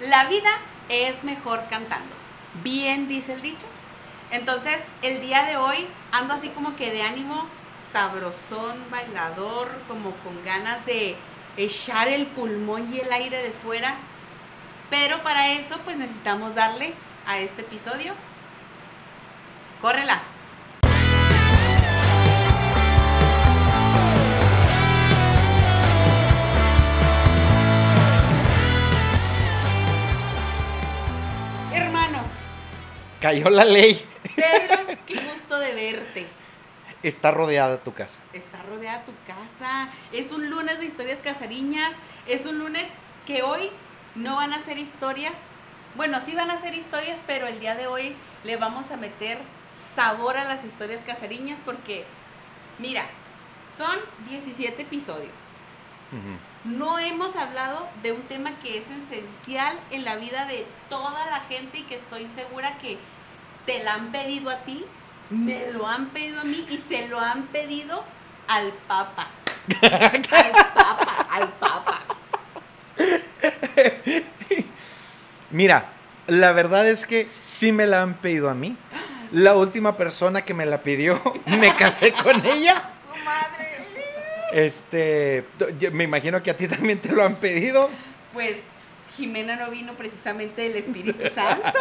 La vida es mejor cantando. Bien dice el dicho. Entonces, el día de hoy ando así como que de ánimo sabrosón, bailador, como con ganas de echar el pulmón y el aire de fuera. Pero para eso, pues necesitamos darle a este episodio. Córrela. Cayó la ley. Pedro, qué gusto de verte. Está rodeada tu casa. Está rodeada tu casa. Es un lunes de historias casariñas. Es un lunes que hoy no van a ser historias. Bueno, sí van a ser historias, pero el día de hoy le vamos a meter sabor a las historias casariñas porque, mira, son 17 episodios. No hemos hablado de un tema que es esencial en la vida de toda la gente y que estoy segura que te la han pedido a ti, me lo han pedido a mí y se lo han pedido al Papa. Al Papa, al Papa. Mira, la verdad es que sí me la han pedido a mí. La última persona que me la pidió, me casé con ella. Su madre. Este, yo me imagino que a ti también te lo han pedido. Pues Jimena no vino precisamente del Espíritu Santo.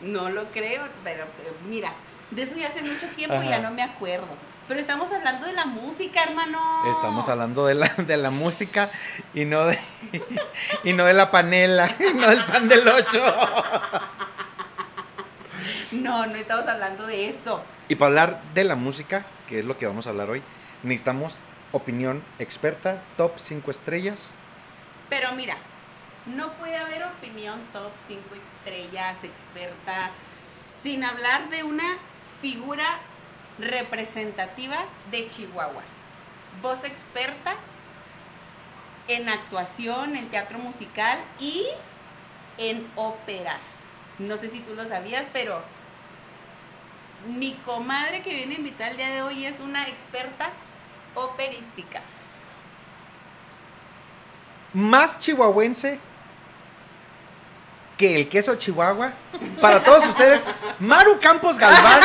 No lo creo, pero, pero mira, de eso ya hace mucho tiempo y ya no me acuerdo. Pero estamos hablando de la música, hermano. Estamos hablando de la, de la música y no de, y no de la panela, y no del pan del ocho. No, no estamos hablando de eso. Y para hablar de la música, que es lo que vamos a hablar hoy, necesitamos opinión experta, top 5 estrellas. Pero mira, no puede haber opinión top 5 estrellas, experta, sin hablar de una figura representativa de Chihuahua. Voz experta en actuación, en teatro musical y en ópera. No sé si tú lo sabías, pero mi comadre que viene a invitar el día de hoy es una experta operística. Más chihuahuense que el queso chihuahua. Para todos ustedes, Maru Campos Galván.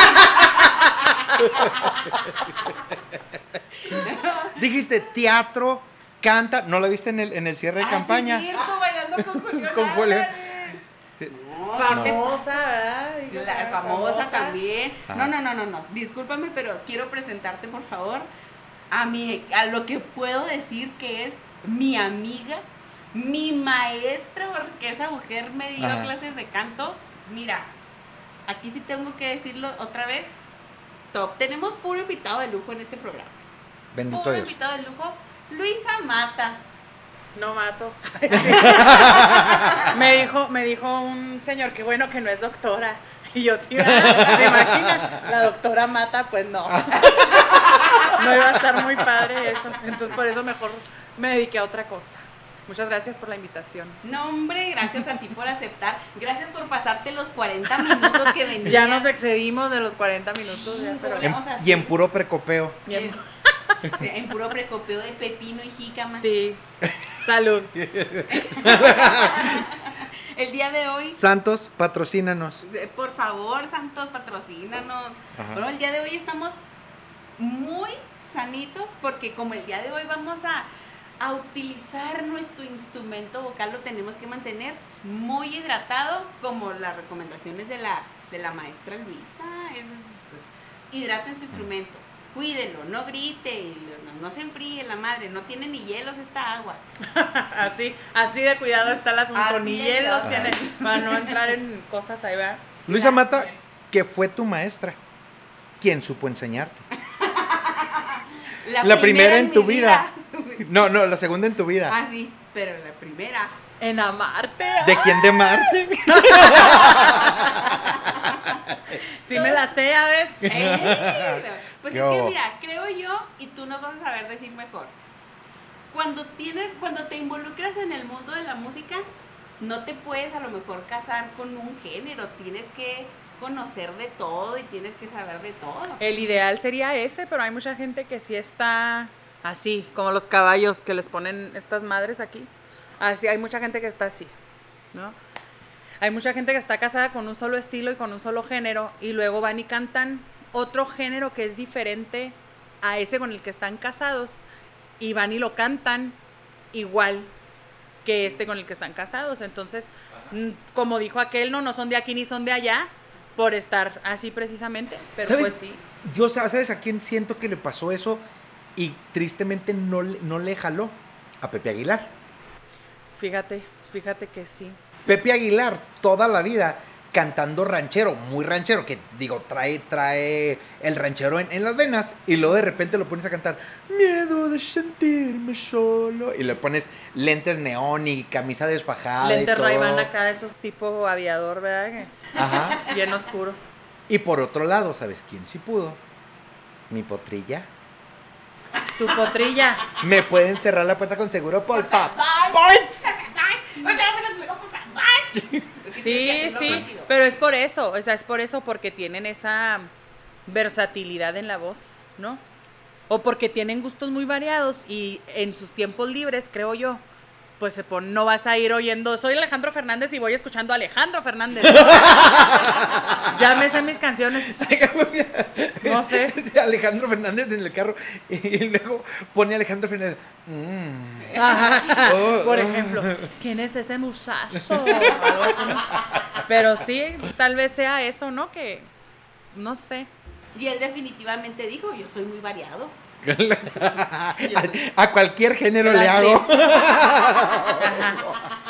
Dijiste teatro, canta. ¿No la viste en el, en el cierre de Ah, campaña? Sí, cierto, bailando con Julián. Con. Sí. No, Famosa, ¿verdad? Dijo La que famosa también. Ajá. No, no, no, no, no. Discúlpame, pero quiero presentarte, por favor, a mi, a lo que puedo decir que es mi amiga, mi maestra, porque esa mujer me dio Ajá. clases de canto. Mira, aquí sí tengo que decirlo otra vez. Top. Tenemos puro invitado de lujo en este programa. Bendito Puro Dios. invitado de lujo. Luisa Mata. No mato. me dijo, me dijo un señor que bueno que no es doctora. Y yo sí, ¿verdad? ¿se imagina? La doctora mata, pues no. No iba a estar muy padre eso. Entonces por eso mejor me dediqué a otra cosa. Muchas gracias por la invitación. No, hombre, gracias a ti por aceptar. Gracias por pasarte los 40 minutos que venías. Ya nos excedimos de los 40 minutos, ya, pero ¿Cómo En- Vamos a y en puro precopeo. En puro precopeo de pepino y jícama. Sí. Salud. El día de hoy, Santos, patrocínanos. eh, por favor, Santos, patrocínanos. Ajá. Bueno, el día de hoy estamos muy sanitos porque como el día de hoy vamos a, a utilizar nuestro instrumento vocal, lo tenemos que mantener muy hidratado, como las recomendaciones de la, de la maestra Luisa. Es, pues, hidraten su instrumento. Cuídelo, no grite, no, no se enfríe la madre, no tiene ni hielos esta agua. Así, así de cuidado está el asunto. Así Ni hielos tiene para no entrar en cosas ahí, ¿verdad? Luisa Mata, que fue tu maestra. ¿Quién supo enseñarte? La primera en tu vida. No, no, la segunda en tu vida. Ah, sí, pero la primera. En amarte. ¿De quién de Marte? Sí me la sé, a ver. ¡Ey! Pues ¿Qué es que mira, creo yo, y tú nos vas a saber decir mejor. Cuando tienes, cuando te involucras en el mundo de la música, no te puedes a lo mejor casar con un género, tienes que conocer de todo y tienes que saber de todo. El ideal sería ese, pero hay mucha gente que sí está así, como los caballos que les ponen estas madres aquí. Así, hay mucha gente que está así. ¿no? Hay mucha gente que está casada con un solo estilo y con un solo género y luego van y cantan otro género que es diferente a ese con el que están casados y van y lo cantan igual que este con el que están casados. Entonces, como dijo aquel, no, no son de aquí ni son de allá por estar así precisamente, pero ¿Sabes? pues sí. Yo, sa- ¿sabes a quién siento que le pasó eso? Y tristemente no, le- no le jaló. A Pepe Aguilar. Fíjate, fíjate que sí. Pepe Aguilar, toda la vida cantando ranchero, muy ranchero, que digo, trae, trae el ranchero en, en las venas, y luego de repente lo pones a cantar, miedo de sentirme solo, y le pones lentes neón y camisa desfajada. Lentes. Ray-Ban acá de esos tipo aviador, ¿verdad? Ajá. Bien oscuros. Y por otro lado, ¿sabes quién sí pudo? Mi potrilla. Tu potrilla. Me pueden cerrar la puerta con seguro, por favor. Sí, sí, pero es por eso, o sea, es por eso porque tienen esa versatilidad en la voz, ¿no? O porque tienen gustos muy variados y en sus tiempos libres, creo yo, pues se pon- no vas a ir oyendo, soy Alejandro Fernández y voy escuchando a Alejandro Fernández. ya me sé mis canciones. No sé. Alejandro Fernández en el carro y luego pone Alejandro Fernández. mm. Ajá. Oh, Por oh. ejemplo, ¿quién es este muchacho? O algo así, ¿no? Pero sí, tal vez sea eso, ¿no? Que, no sé. Y él definitivamente dijo, yo soy muy variado. A cualquier género le hago.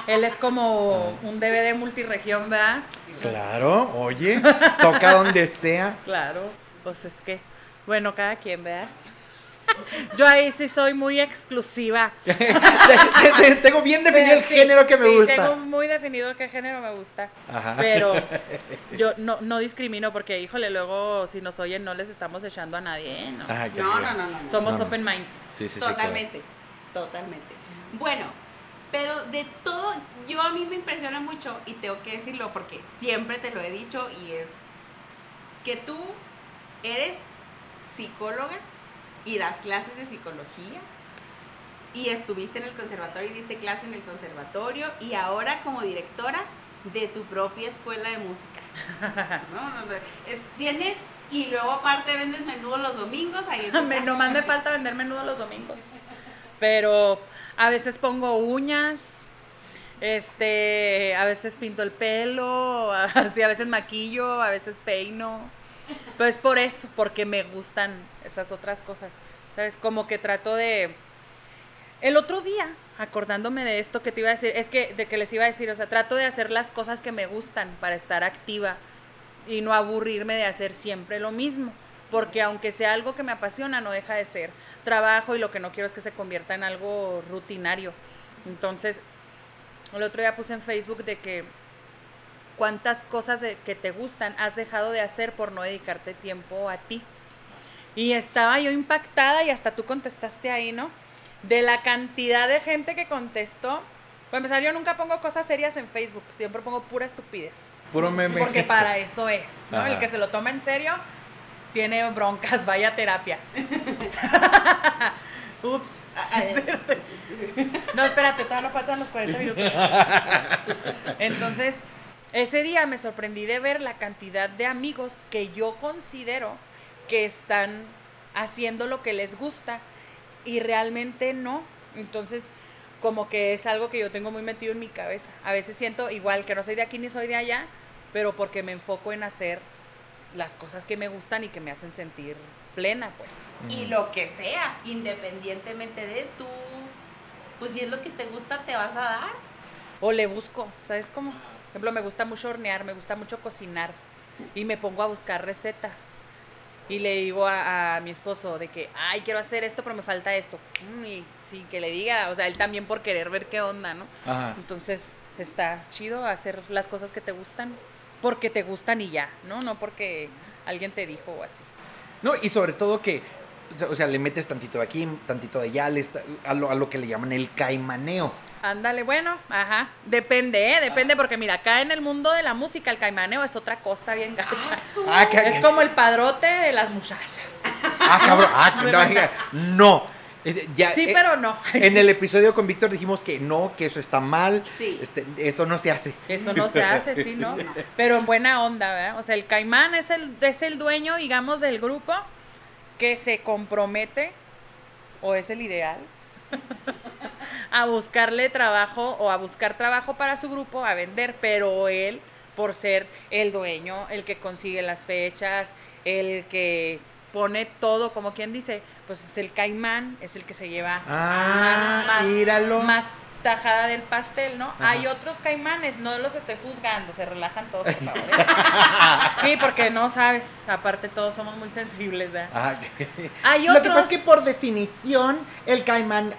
Él es como un DVD multiregión, ¿verdad? Claro, oye, toca donde sea. Claro. Pues es que, bueno, cada quien, ¿verdad? Yo ahí sí soy muy exclusiva. Te- te- Tengo bien definido el sí, género que me sí, gusta. Tengo muy definido qué género me gusta. Ajá. Pero yo no, no discrimino porque, híjole, luego si nos oyen no les estamos echando a nadie, ¿eh? ¿no? Ajá, que- No, no, no, no. Somos No, open minds. Sí, sí, sí. totalmente, totalmente. Bueno, pero de todo, yo a mí me impresiona mucho y tengo que decirlo porque siempre te lo he dicho y es que tú eres psicóloga y das clases de psicología y estuviste en el conservatorio y diste clase en el conservatorio y ahora como directora de tu propia escuela de música. No, no, no, eh, Tienes y luego aparte vendes menudo los domingos ahí. Nomás me falta vender menudo los domingos. Pero a veces pongo uñas, este, a veces pinto el pelo, así, a veces maquillo, a veces peino. Pero es por eso, porque me gustan esas otras cosas. ¿Sabes? Como que trato de. El otro día, acordándome de esto que te iba a decir, es que de que les iba a decir, o sea, trato de hacer las cosas que me gustan para estar activa y no aburrirme de hacer siempre lo mismo, porque aunque sea algo que me apasiona, no deja de ser trabajo y lo que no quiero es que se convierta en algo rutinario. Entonces, el otro día puse en Facebook de que cuántas cosas de- que te gustan has dejado de hacer por no dedicarte tiempo a ti. Y estaba yo impactada y hasta tú contestaste ahí, ¿no? De la cantidad de gente que contestó. Para empezar, yo nunca pongo cosas serias en Facebook, siempre pongo pura estupidez. Puro meme. Porque para eso es, ¿no? Ajá. El que se lo toma en serio tiene broncas, vaya a terapia. Ups. No, espérate, todavía no faltan los 40 minutos. Entonces, ese día me sorprendí de ver la cantidad de amigos que yo considero que están haciendo lo que les gusta y realmente no. Entonces, como que es algo que yo tengo muy metido en mi cabeza. A veces siento igual que no soy de aquí ni soy de allá, pero porque me enfoco en hacer las cosas que me gustan y que me hacen sentir plena, pues. Y lo que sea, independientemente de tú, pues si es lo que te gusta, te vas a dar. O le busco, ¿sabes cómo? Por ejemplo, me gusta mucho hornear, me gusta mucho cocinar y me pongo a buscar recetas. Y le digo a, a mi esposo de que, ay, quiero hacer esto, pero me falta esto. Mm, Y sí, que le diga, o sea, él también por querer ver qué onda, ¿no? Ajá. Entonces, está chido hacer las cosas que te gustan porque te gustan y ya, ¿no? No porque alguien te dijo o así. No, y sobre todo que, o sea, o sea, le metes tantito de aquí, tantito de allá, le está- a, lo, a lo que le llaman el caimaneo. Ándale, bueno, ajá. Depende, ¿eh? Depende, porque mira, acá en el mundo de la música, el caimaneo es otra cosa bien gacha. Ah, que- Es como el padrote de las muchachas. Ah, cabrón. Ah, oiga, no. Eh, ya, sí, eh, pero no. En el episodio con Víctor dijimos que no, que eso está mal. Sí. Este, esto no se hace. Eso no se hace, sí, ¿no? Pero en buena onda, ¿verdad? O sea, el caimán es el, es el dueño, digamos, del grupo que se compromete, o es el ideal, a buscarle trabajo o a buscar trabajo para su grupo, a vender, pero él, por ser el dueño, el que consigue las fechas, el que pone todo, como quien dice, pues es el caimán, es el que se lleva Ah, míralo. más tajada del pastel, ¿no? Ajá. Hay otros caimanes, no los estoy juzgando, se relajan todos, por favor. ¿eh? sí, porque no sabes, aparte todos somos muy sensibles, ¿verdad? Ah, Hay Lo que otros- pasa es que por definición el caimán.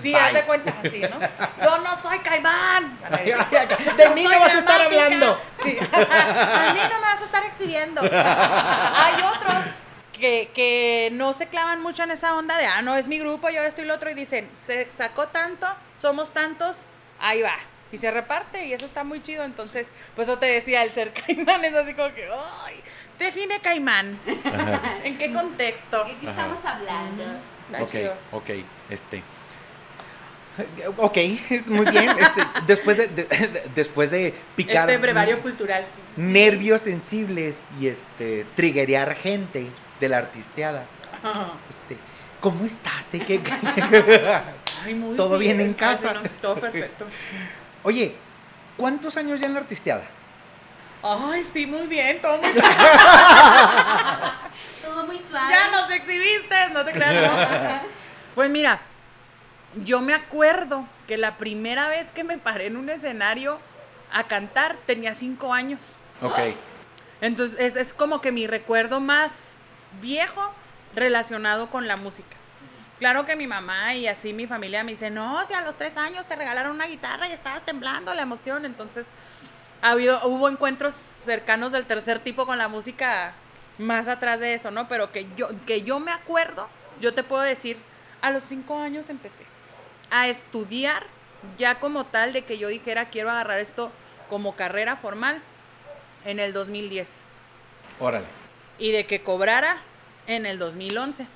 Sí, haz de cuenta, así, ¿no? Yo no soy caimán. Ay, ay, ay, De mí no vas a estar hablando. Sí. A mí no me vas a estar exhibiendo. Hay otros que, que no se clavan mucho en esa onda de, ah, no, es mi grupo, yo esto y lo otro, y dicen, se sacó tanto, somos tantos, ahí va. Y se reparte, y eso está muy chido. Entonces, pues eso te decía, el ser caimán es así como que, ¡ay! Define caimán. ¿En qué contexto? ¿De qué estamos hablando? Está Ok, chido. ok, este. Ok, muy bien. Este, después de, de- de- después de picar Este brevario cultural. nervios sensibles y este triggerear gente de la artisteada. Este, ¿cómo estás? eh? ¿Qué- qué- Ay, muy ¿Todo bien en casa? Ay, no, todo perfecto. Oye, ¿cuántos años ya en la artisteada? Ay, sí, muy bien, todo muy bien. Todo muy suave. Ya nos exhibiste, no te creas. no. Pues mira, yo me acuerdo que la primera vez que me paré en un escenario a cantar tenía cinco años. Ok. Entonces es, es como que mi recuerdo más viejo relacionado con la música. Claro que mi mamá y así mi familia me dice, no, si a los tres años te regalaron una guitarra y estabas temblando la emoción. Entonces ha habido, hubo encuentros cercanos del tercer tipo con la música más atrás de eso, ¿no? Pero que yo, que yo me acuerdo, yo te puedo decir, a los cinco años empecé a estudiar ya como tal de que yo dijera quiero agarrar esto como carrera formal en el 2010 Órale. Y de que cobrara en el 2011.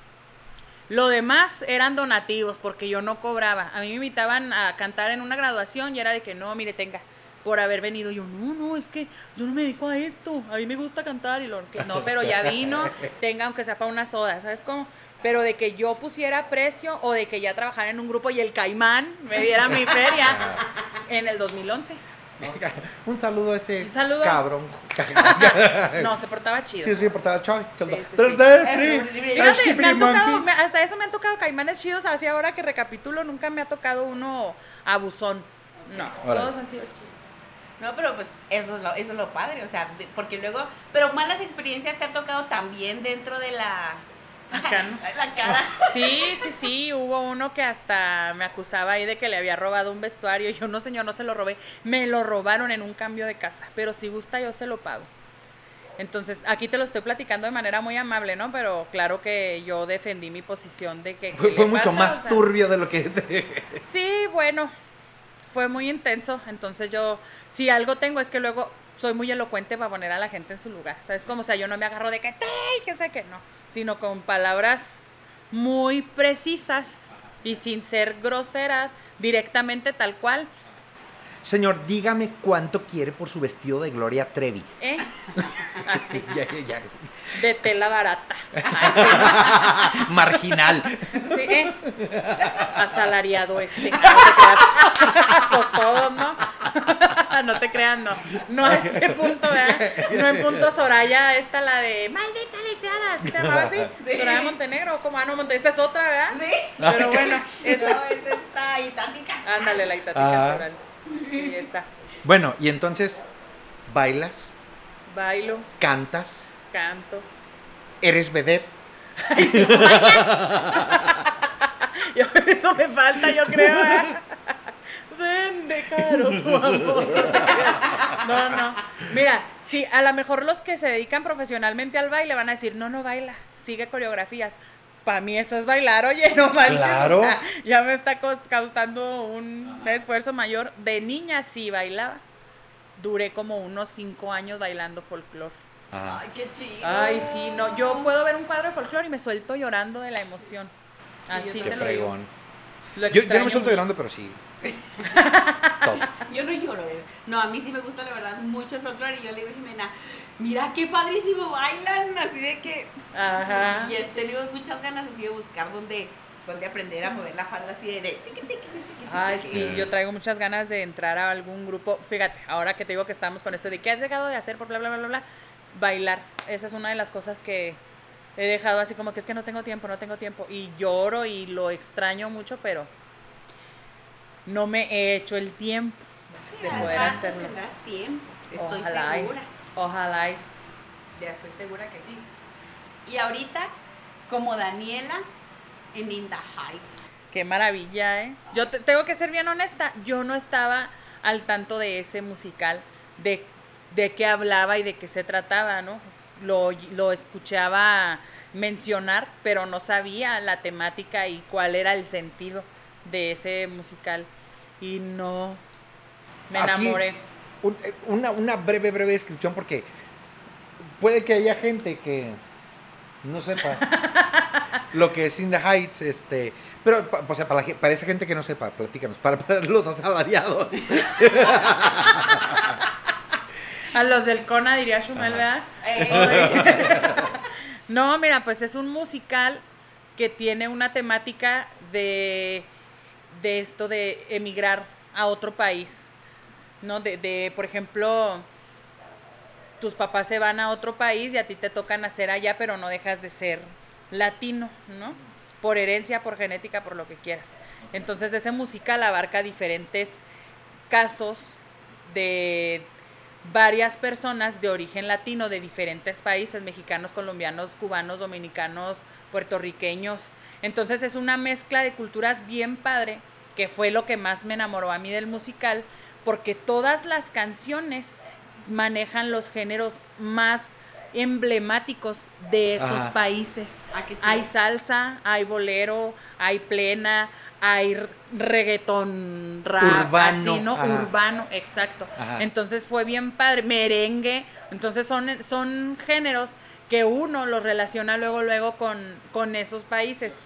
Lo demás eran donativos porque yo no cobraba. A mí me invitaban a cantar en una graduación y era de que no, mire, tenga, por haber venido. Yo, no, no, es que yo no me dedico a esto. A mí me gusta cantar y lo que no, pero ya vino, tenga aunque sea para una soda, ¿sabes cómo? Pero de que yo pusiera precio o de que ya trabajara en un grupo y el caimán me diera mi feria en el 2011. Un saludo a ese saludo. cabrón. No, se portaba chido. Sí, sí, portaba tocado, me- hasta eso me han tocado caimanes chidos, así ahora que recapitulo, nunca me ha tocado uno abusón. No, Órale. todos han sido chidos. No, pero pues eso es lo, eso es lo padre, o sea, de- porque luego, pero malas experiencias te ha tocado también dentro de la... Acá, ¿no? la cara. Sí, sí, sí, hubo uno que hasta me acusaba ahí de que le había robado un vestuario. Y yo, no, señor, no se lo robé. Me lo robaron en un cambio de casa. Pero si gusta, yo se lo pago. Entonces, aquí te lo estoy platicando de manera muy amable, ¿no? Pero claro que yo defendí mi posición de que... ¿qué Fue, mucho pasa? más O sea, turbio de lo que. Sí, bueno, fue muy intenso. Entonces yo, si algo tengo es que luego soy muy elocuente para poner a la gente en su lugar. ¿Sabes? Como, o sea, yo no me agarro de que, te, que sé que no. Sino con palabras muy precisas y sin ser grosera, directamente tal cual. Señor, dígame cuánto quiere por su vestido de Gloria Trevi. ¿eh? Así, Ya, ya, ya. de tela barata. Marginal. sí, sí, ¿eh? Asalariado este. No te creas. Pues todos, ¿no? No te creas, no. No a ese punto, ¿verdad? No en punto Soraya, esta la de maldita lisiada, ¿sí ¿se llamaba así? Sí. Soraya Montenegro, como ah, no, Monte- esa es otra, ¿verdad? Sí. Pero bueno, Eso esa. es esta itática. Ándale, la itática Ah. natural. Sí, esa. Bueno, y entonces, bailas, Bailo, cantas, canto. eres vedette. Yo- eso me falta, yo creo. ¿verdad? Vende caro tu amor. No, no. Mira, sí, a lo mejor los que se dedican profesionalmente al baile van a decir, no, no baila, sigue coreografías. Para mí eso es bailar, oye, no manches. Claro. o sea, ya me está causando un esfuerzo mayor. De niña sí bailaba. Duré como unos cinco años bailando folclore. Ah. Ay, qué chido. Ay, sí, no. Yo puedo ver un cuadro de folclore y me suelto llorando de la emoción. Así yo te Qué lo digo. fregón. Lo Yo, yo no me suelto mucho. llorando, pero sí. Top. Yo no lloro, eh. No, a mí sí me gusta, la verdad, mucho el folclore. Y yo le digo a Jimena, mira qué padrísimo bailan. Así de que. Ajá. Y he tenido muchas ganas así de buscar dónde aprender a mover la falda así de. de tiqui, tiqui, tiqui, tiqui, Ay, sí, yo traigo muchas ganas de entrar a algún grupo. Fíjate, ahora que te digo que estamos con esto de qué has dejado de hacer por bla, bla, bla, bla, bla, bailar. Esa es una de las cosas que he dejado así como que es que no tengo tiempo, no tengo tiempo. Y lloro y lo extraño mucho, pero no me he hecho el tiempo de poder hacerlo. Tendrás tiempo. Estoy Ojalá y- segura. Ojalá y Ya estoy segura que sí. Y ahorita, como Daniela en In the Heights. Qué maravilla, ¿eh? Yo te- tengo que ser bien honesta, yo no estaba al tanto de ese musical, de, de qué hablaba y de qué se trataba, ¿no? Lo, lo escuchaba mencionar, pero no sabía la temática y cuál era el sentido de ese musical. Y no, me Así, enamoré. un- eh, una, una breve, breve descripción porque puede que haya gente que no sepa lo que es In the Heights, este, pero o sea, para, la para esa gente que no sepa, platícanos, para, para los asalariados. A los del Cona diría Shumel, Ajá. ¿verdad? Eh, No, mira, pues es un musical que tiene una temática de, de esto de emigrar a otro país, ¿no? De, de, por ejemplo, tus papás se van a otro país y a ti te toca nacer allá, pero no dejas de ser latino, ¿no? Por herencia, por genética, por lo que quieras. Entonces ese musical abarca diferentes casos de varias personas de origen latino de diferentes países, mexicanos, colombianos, cubanos, dominicanos, puertorriqueños. Entonces es una mezcla de culturas bien padre, que fue lo que más me enamoró a mí del musical, porque todas las canciones manejan los géneros más emblemáticos de esos Ajá. países. Ah. Hay salsa, hay bolero, hay plena, hay reggaetón rap, Urbano, así, ¿no? ajá. Urbano, exacto. Ajá. Entonces fue bien padre, merengue, entonces son, son géneros que uno los relaciona luego, luego con, con esos países.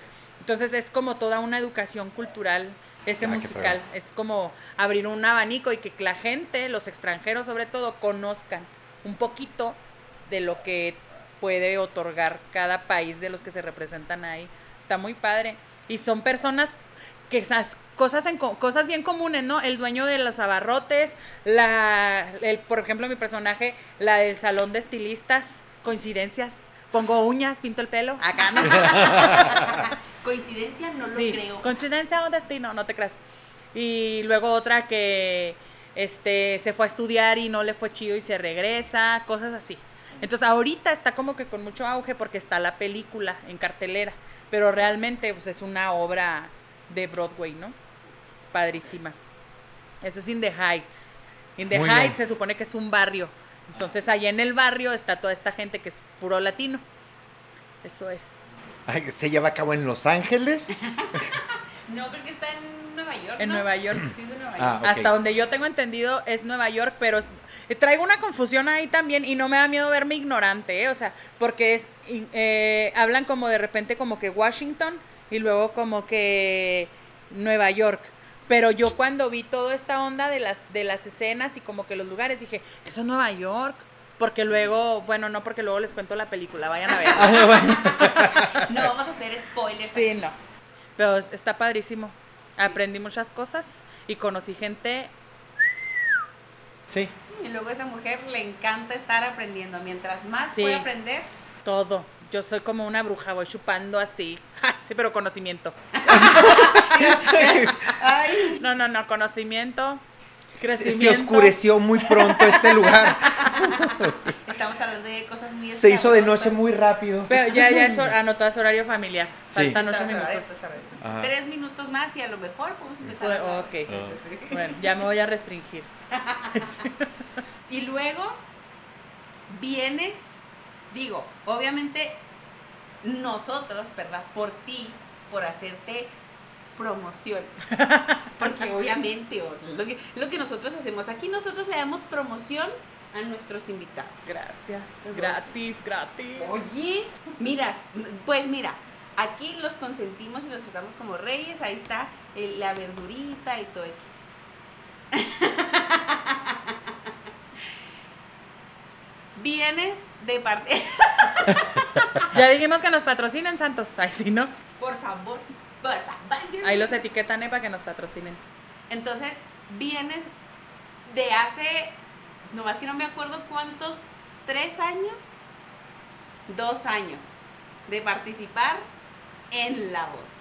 Entonces es como toda una educación cultural ese Ah, musical. Es como abrir un abanico y que la gente, los extranjeros sobre todo, conozcan un poquito de lo que puede otorgar cada país de los que se representan ahí. Está muy padre. Y son personas que esas cosas en co- cosas bien comunes, ¿no? El dueño de los abarrotes, la el, por ejemplo, mi personaje, la del salón de estilistas, coincidencias. Pongo uñas, pinto el pelo, acá no. coincidencia, no lo Sí, creo. coincidencia o destino, no te creas. Y luego otra que este se fue a estudiar y no le fue chido y se regresa, cosas así. Entonces ahorita está como que con mucho auge porque está la película en cartelera, pero realmente pues es una obra de Broadway, ¿no? Padrísima. Eso es In the Heights. In the Muy Heights bien. se supone que es un barrio. Entonces ahí en el barrio está toda esta gente que es puro latino. Eso es. Ay, se lleva a cabo en Los Ángeles. No, creo que está en Nueva York. En ¿no? Nueva York. Sí, es en Nueva Ah, York. ok. Hasta donde yo tengo entendido es Nueva York, pero es- eh, traigo una confusión ahí también y no me da miedo verme ignorante, ¿eh? o sea, porque es eh, hablan como de repente como que Washington y luego como que Nueva York. Pero yo cuando vi toda esta onda de las de las escenas y como que los lugares dije, eso es Nueva York. Porque luego, bueno, no porque luego les cuento la película, vayan a ver. No vamos a hacer spoilers. Sí, aquí. no. Pero está padrísimo. Aprendí muchas cosas y conocí gente Sí. Y luego a esa mujer le encanta estar aprendiendo. Mientras más Sí. puede aprender, Todo. Yo soy como una bruja, voy chupando así. Sí, pero conocimiento. ay, No, no, no, conocimiento, Se, crecimiento. se oscureció muy pronto este lugar. estamos hablando de cosas muy Se hizo de noche muy rápido. Pero ya, ya es hor- anotó es horario familiar. Sí. Faltan ocho minutos. Tres minutos más y a lo mejor podemos empezar Pues, ok. Sí, sí. Bueno, ya me voy a restringir. Y luego vienes, digo, obviamente nosotros, ¿verdad? Por ti, por hacerte promoción. Porque obviamente o lo que, lo que nosotros hacemos aquí, nosotros le damos promoción a nuestros invitados. Gracias. Gratis, gratis. Oye, mira, pues mira, Aquí los consentimos y los tratamos como reyes. Ahí está eh, la verdurita y todo. aquí. Vienes de parte. Ya dijimos que nos patrocinen, Santos. Ay, sí, ¿no? por favor, por favor. Ahí los etiquetan eh, para que nos patrocinen. Entonces, vienes de hace, nomás que no me acuerdo cuántos, tres años, dos años, de participar en La Voz.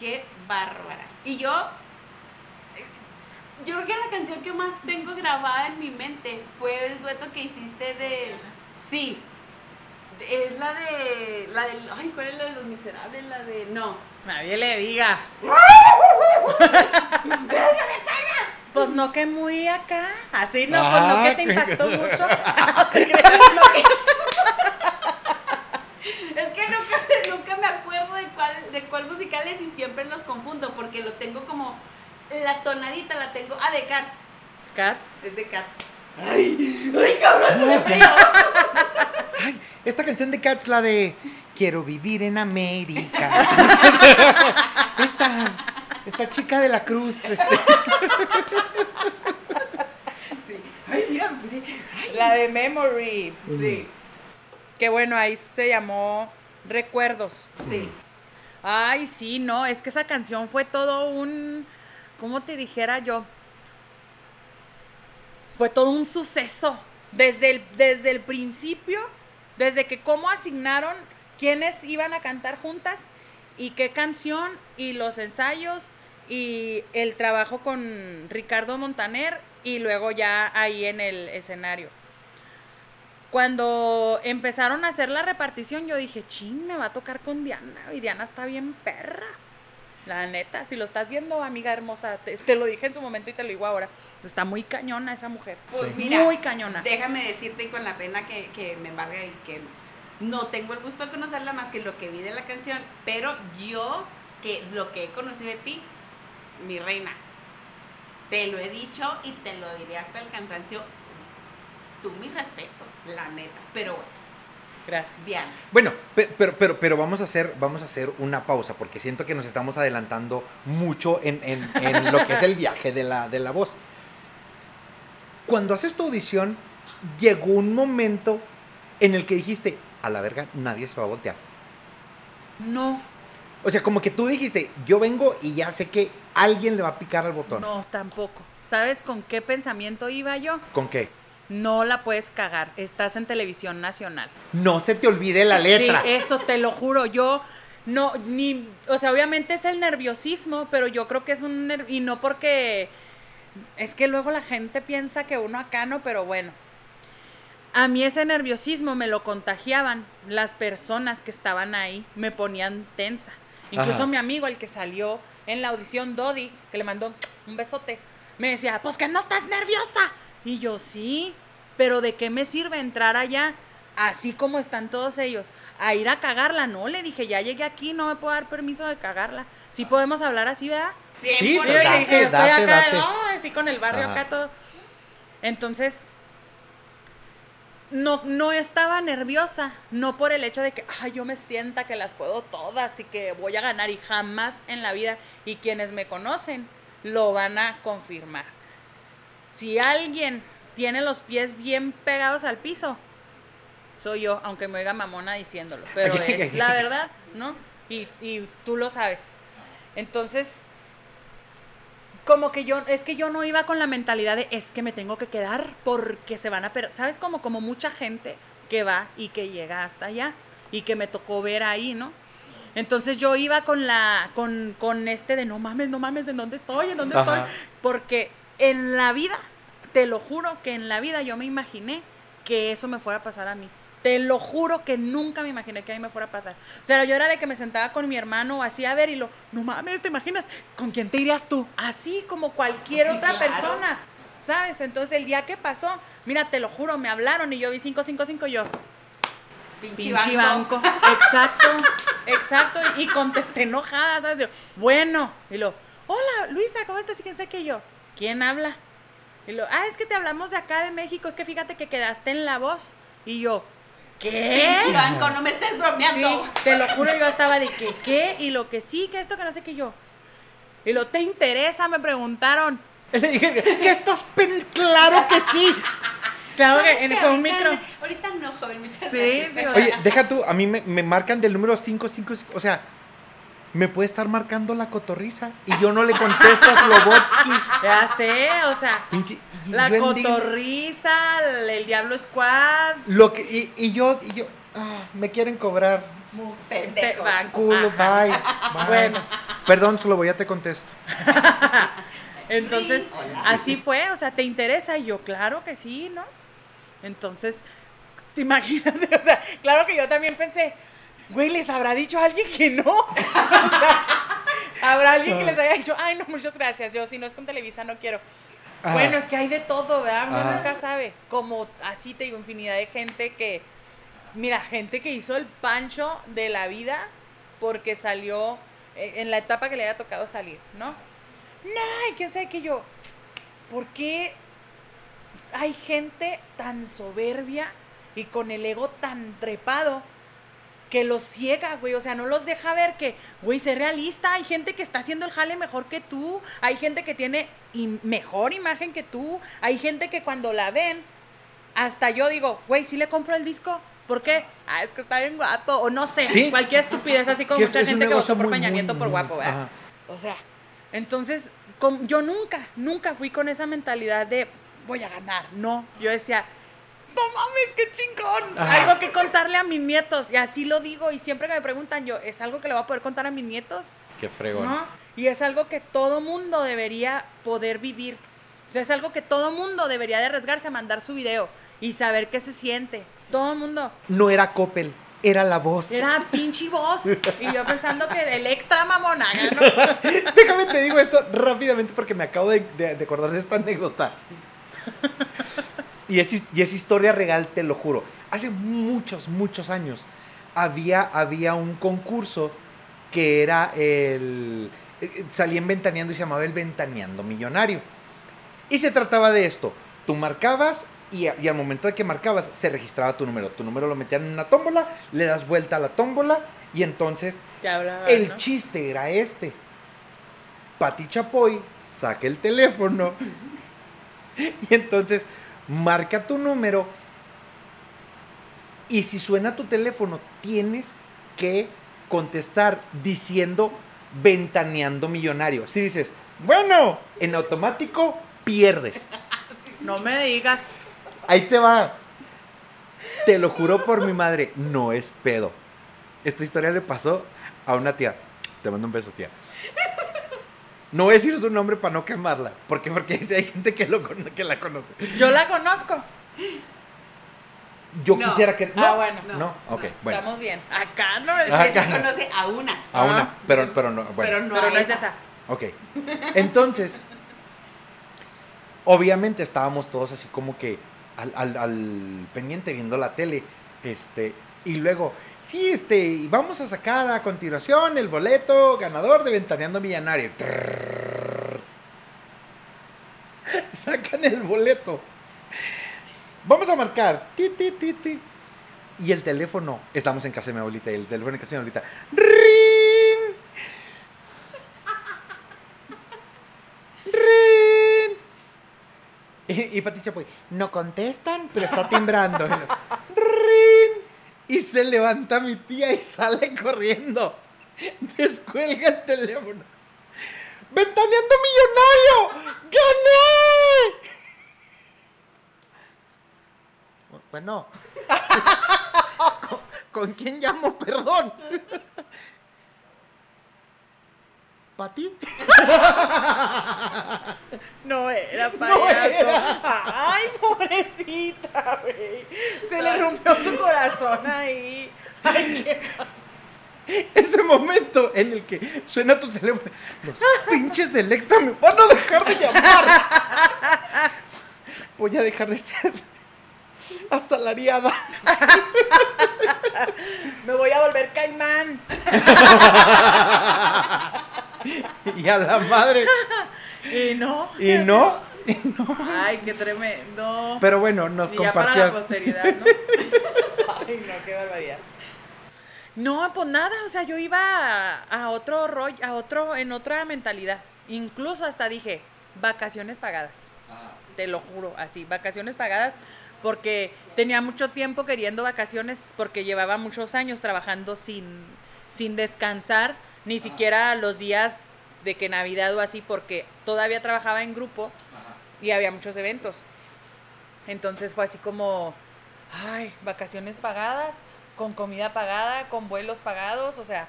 Qué bárbara. Y yo, yo creo que la canción que más tengo grabada en mi mente fue el dueto que hiciste de... Sí. Es la de... La de... Ay, ¿cuál es la de los miserables? La de... No. Nadie le diga. Pues no que muy acá. Así no, pues no que te impactó mucho. Es que nunca, nunca me acuerdo de cuál, de cuál musical es y siempre los confundo porque lo tengo como. La tonadita la tengo. Ah, de Cats. Cats. Es de Cats. ¡Ay! ¡Ay, cabrón! Se me. Ay, esta canción de Cats, la de Quiero vivir en América. esta, esta chica de la cruz. Este, Sí. Ay, mira, puse. Ay, La de Memory. Sí. Que bueno, ahí se llamó Recuerdos. Sí. Ay, sí, no, es que esa canción fue todo un, ¿cómo te dijera yo? Fue todo un suceso. Desde el, desde el principio, desde que cómo asignaron quiénes iban a cantar juntas y qué canción y los ensayos y el trabajo con Ricardo Montaner y luego ya ahí en el escenario. Cuando empezaron a hacer la repartición, yo dije, ching, me va a tocar con Diana. Y Diana está bien perra. La neta, si lo estás viendo, amiga hermosa, te, te lo dije en su momento y te lo digo ahora. Está muy cañona esa mujer. Pues Sí. mira, Muy cañona. déjame decirte con la pena que, que me embarga y que no tengo el gusto de conocerla más que lo que vi de la canción, pero yo, que lo que he conocido de ti, mi reina, te lo he dicho y te lo diré hasta el cansancio, tú mis respetos, la neta, pero bueno, Gracias. Diana. Bueno, pe- pero, pero, pero vamos a hacer, vamos a hacer una pausa, porque siento que nos estamos adelantando mucho en, en- en lo que es el viaje de la, de la voz. Cuando haces tu audición, llegó un momento en el que dijiste, a la verga, nadie se va a voltear. No, O sea, como que tú dijiste, yo vengo y ya sé que alguien le va a picar al botón. no, tampoco. ¿Sabes con qué pensamiento iba yo? ¿Con qué? No la puedes cagar. Estás en televisión nacional. No se te olvide la letra. Sí, eso te lo juro. Yo no, ni, o sea, obviamente es el nerviosismo, pero yo creo que es un y no porque es que luego la gente piensa que uno acá no, pero bueno. A mí ese nerviosismo me lo contagiaban las personas que estaban ahí, me ponían tensa. Incluso Ajá. mi amigo, el que salió en la audición, Dodi, que le mandó un besote, me decía, pues que no estás nerviosa. Y yo, sí, pero ¿de qué me sirve entrar allá, así como están todos ellos, a ir a cagarla? No, le dije, ya llegué aquí, no me puedo dar permiso de cagarla. Sí podemos hablar así, ¿verdad? Sí, 100%. Y yo Date, le dije, estoy date, acá, date. Así con el barrio Ajá. acá todo. Entonces, no, no estaba nerviosa, no por el hecho de que, ay, yo me sienta que las puedo todas y que voy a ganar y jamás en la vida, y quienes me conocen lo van a confirmar. Si alguien tiene los pies bien pegados al piso, soy yo, aunque me oiga mamona diciéndolo, pero es la verdad, ¿no? Y, y tú lo sabes. Entonces, como que yo, es que yo no iba con la mentalidad de es que me tengo que quedar porque se van a perder. ¿Sabes? Como, como mucha gente que va y que llega hasta allá y que me tocó ver ahí, ¿no? Entonces yo iba con la, con, con este de no mames, no mames, ¿en dónde estoy? ¿En dónde Ajá. estoy? Porque en la vida, te lo juro que en la vida yo me imaginé que eso me fuera a pasar a mí. Te lo juro que nunca me imaginé que a mí me fuera a pasar. O sea, yo era de que me sentaba con mi hermano así a ver y lo, no mames, ¿te imaginas? ¿Con quién te irías tú? Así como cualquier Sí, otra claro. persona. ¿Sabes? Entonces el día que pasó, mira, te lo juro, me hablaron y yo vi 555 y yo, Pinche, pinche banco. banco. Exacto, exacto. Y, y contesté enojada, ¿sabes? Yo, bueno. Y lo, hola, Luisa, ¿cómo estás? ¿Y quién sé que yo? ¿Quién habla? Y lo, ah, es que te hablamos de acá de México, es que fíjate que quedaste en la voz. Y yo, ¿qué? Pinche banco, no me estés Sí, bromeando. te lo juro, yo estaba de que, ¿qué? Y lo que sí, que esto, que no sé qué yo. Y lo, ¿te interesa? Me preguntaron. Le dije, ¿qué estás pen? Claro que sí. Claro ¿Sabes que en, fue un Ahorita- micro. Ahorita no, joven, muchas Sí, gracias. sí, Oye, deja tú, a mí me, me marcan del número 555, o sea, me puede estar marcando la cotorriza y yo no le contesto a Slobotsky. Ya sé, o sea, Pinche- la cotorriza, el, el Diablo Squad, Lo que, y, y yo, y yo, ah, me quieren cobrar. Muy este. Culo, bye, bye. Bueno. Perdón, Slobo, ya te contesto. Entonces, hola. así fue, o sea, ¿te interesa? Y yo, claro que sí, ¿no? Entonces, te imagínate, o sea, claro que yo también pensé, güey, ¿les habrá dicho a alguien que no? ¿Habrá alguien que les haya dicho, ay, no, muchas gracias, yo si no es con Televisa no quiero? Ajá. Bueno, es que hay de todo, ¿verdad? Uno nunca sabe. Como así te digo, infinidad de gente que, mira, gente que hizo el pancho de la vida porque salió eh, en la etapa que le haya tocado salir, ¿no? Y quién sabe que yo, ¿por qué hay gente tan soberbia y con el ego tan trepado que los ciega, güey? O sea, no los deja ver que, güey, sé realista. Hay gente que está haciendo el jale mejor que tú. Hay gente que tiene mejor imagen que tú. Hay gente que cuando la ven, hasta yo digo, güey, sí le compro el disco. ¿Por qué? Ah, es que está bien guapo. O no sé, Sí. cualquier estupidez, así como mucha es gente que votó por muy, Peña muy, Nieto por guapo, ¿verdad? ajá. O sea, entonces, yo nunca, nunca fui con esa mentalidad de voy a ganar. No, yo decía, no mames, qué chingón. Ajá. Algo que contarle a mis nietos. Y así lo digo. Y siempre que me preguntan, yo, ¿es algo que le voy a poder contar a mis nietos? Qué fregón. ¿No? Y es algo que todo mundo debería poder vivir. O sea, es algo que todo mundo debería de arriesgarse a mandar su video y saber qué se siente. Todo mundo. No era Coppel, era la voz. Era pinche voz. Y yo pensando que Electra mamonaga, ¿no? Déjame te digo esto rápidamente porque me acabo de, de- de acordar de esta anécdota. Y es, y es historia real, te lo juro. Hace muchos, muchos años había, había un concurso que era el... eh, Salía en Ventaneando y se llamaba el Ventaneando Millonario. Y se trataba de esto. Tú marcabas y, y al momento de que marcabas se registraba tu número. Tu número lo metían en una tómbola, le das vuelta a la tómbola y entonces hablaba, el ¿no? chiste era este. Pati Chapoy saca el teléfono y entonces marca tu número y si suena tu teléfono tienes que contestar diciendo ventaneando millonario. Si dices, bueno, en automático pierdes. No me digas. Ahí te va. Te lo juro por mi madre, no es pedo. Esta historia le pasó a una tía. Te mando un beso, tía. No voy a decir su nombre para no quemarla. ¿Por qué? Porque hay gente que, lo, que la conoce. Yo la conozco. Yo No. quisiera que. Ah, No, bueno. no, No, ok, no. bueno. Estamos bien. Acá no es. Ah, que Acá se no. conoce a una. A una, Ah. pero, pero no. Bueno. Pero no, pero no es esa. esa. Ok. Entonces, obviamente estábamos todos así como que al, al- al pendiente viendo la tele. Este, y luego, sí, este, y vamos a sacar a continuación el boleto ganador de Ventaneando Millonario. Sacan el boleto. Vamos a marcar. Y el teléfono, estamos en casa de mi abuelita, y el teléfono en casa de mi abuelita. ¡Ring! ¡Rin! Y, y Pati Chapoy, no contestan, pero está timbrando. Y se levanta mi tía y sale corriendo. Descuelga el teléfono. ¡Ventaneando millonario! ¡Gané! Bueno. ¿Con, con quién llamo? Perdón. ¿Pati? No era payaso. No era. Ay, pobrecita, güey. Se le rompió su corazón ahí. Ay, qué- Ese momento en el que suena tu teléfono. Los pinches del extra me van a dejar de llamar. Voy a dejar de ser asalariada. Me voy a volver caimán. Y a la madre. Y no. Y no. Ay, qué tremendo. Pero bueno, nos y ya para la compartías. posteridad, ¿no? Ay, no, qué barbaridad. No, pues nada, o sea, yo iba a, a otro rollo, a otro, en otra mentalidad. Incluso hasta dije, vacaciones pagadas. Te lo juro, así, vacaciones pagadas, porque tenía mucho tiempo queriendo vacaciones, porque llevaba muchos años trabajando sin, sin descansar, ni siquiera los días de que Navidad o así, porque todavía trabajaba en grupo y había muchos eventos. Entonces fue así como, ay, vacaciones pagadas, con comida pagada, con vuelos pagados, o sea,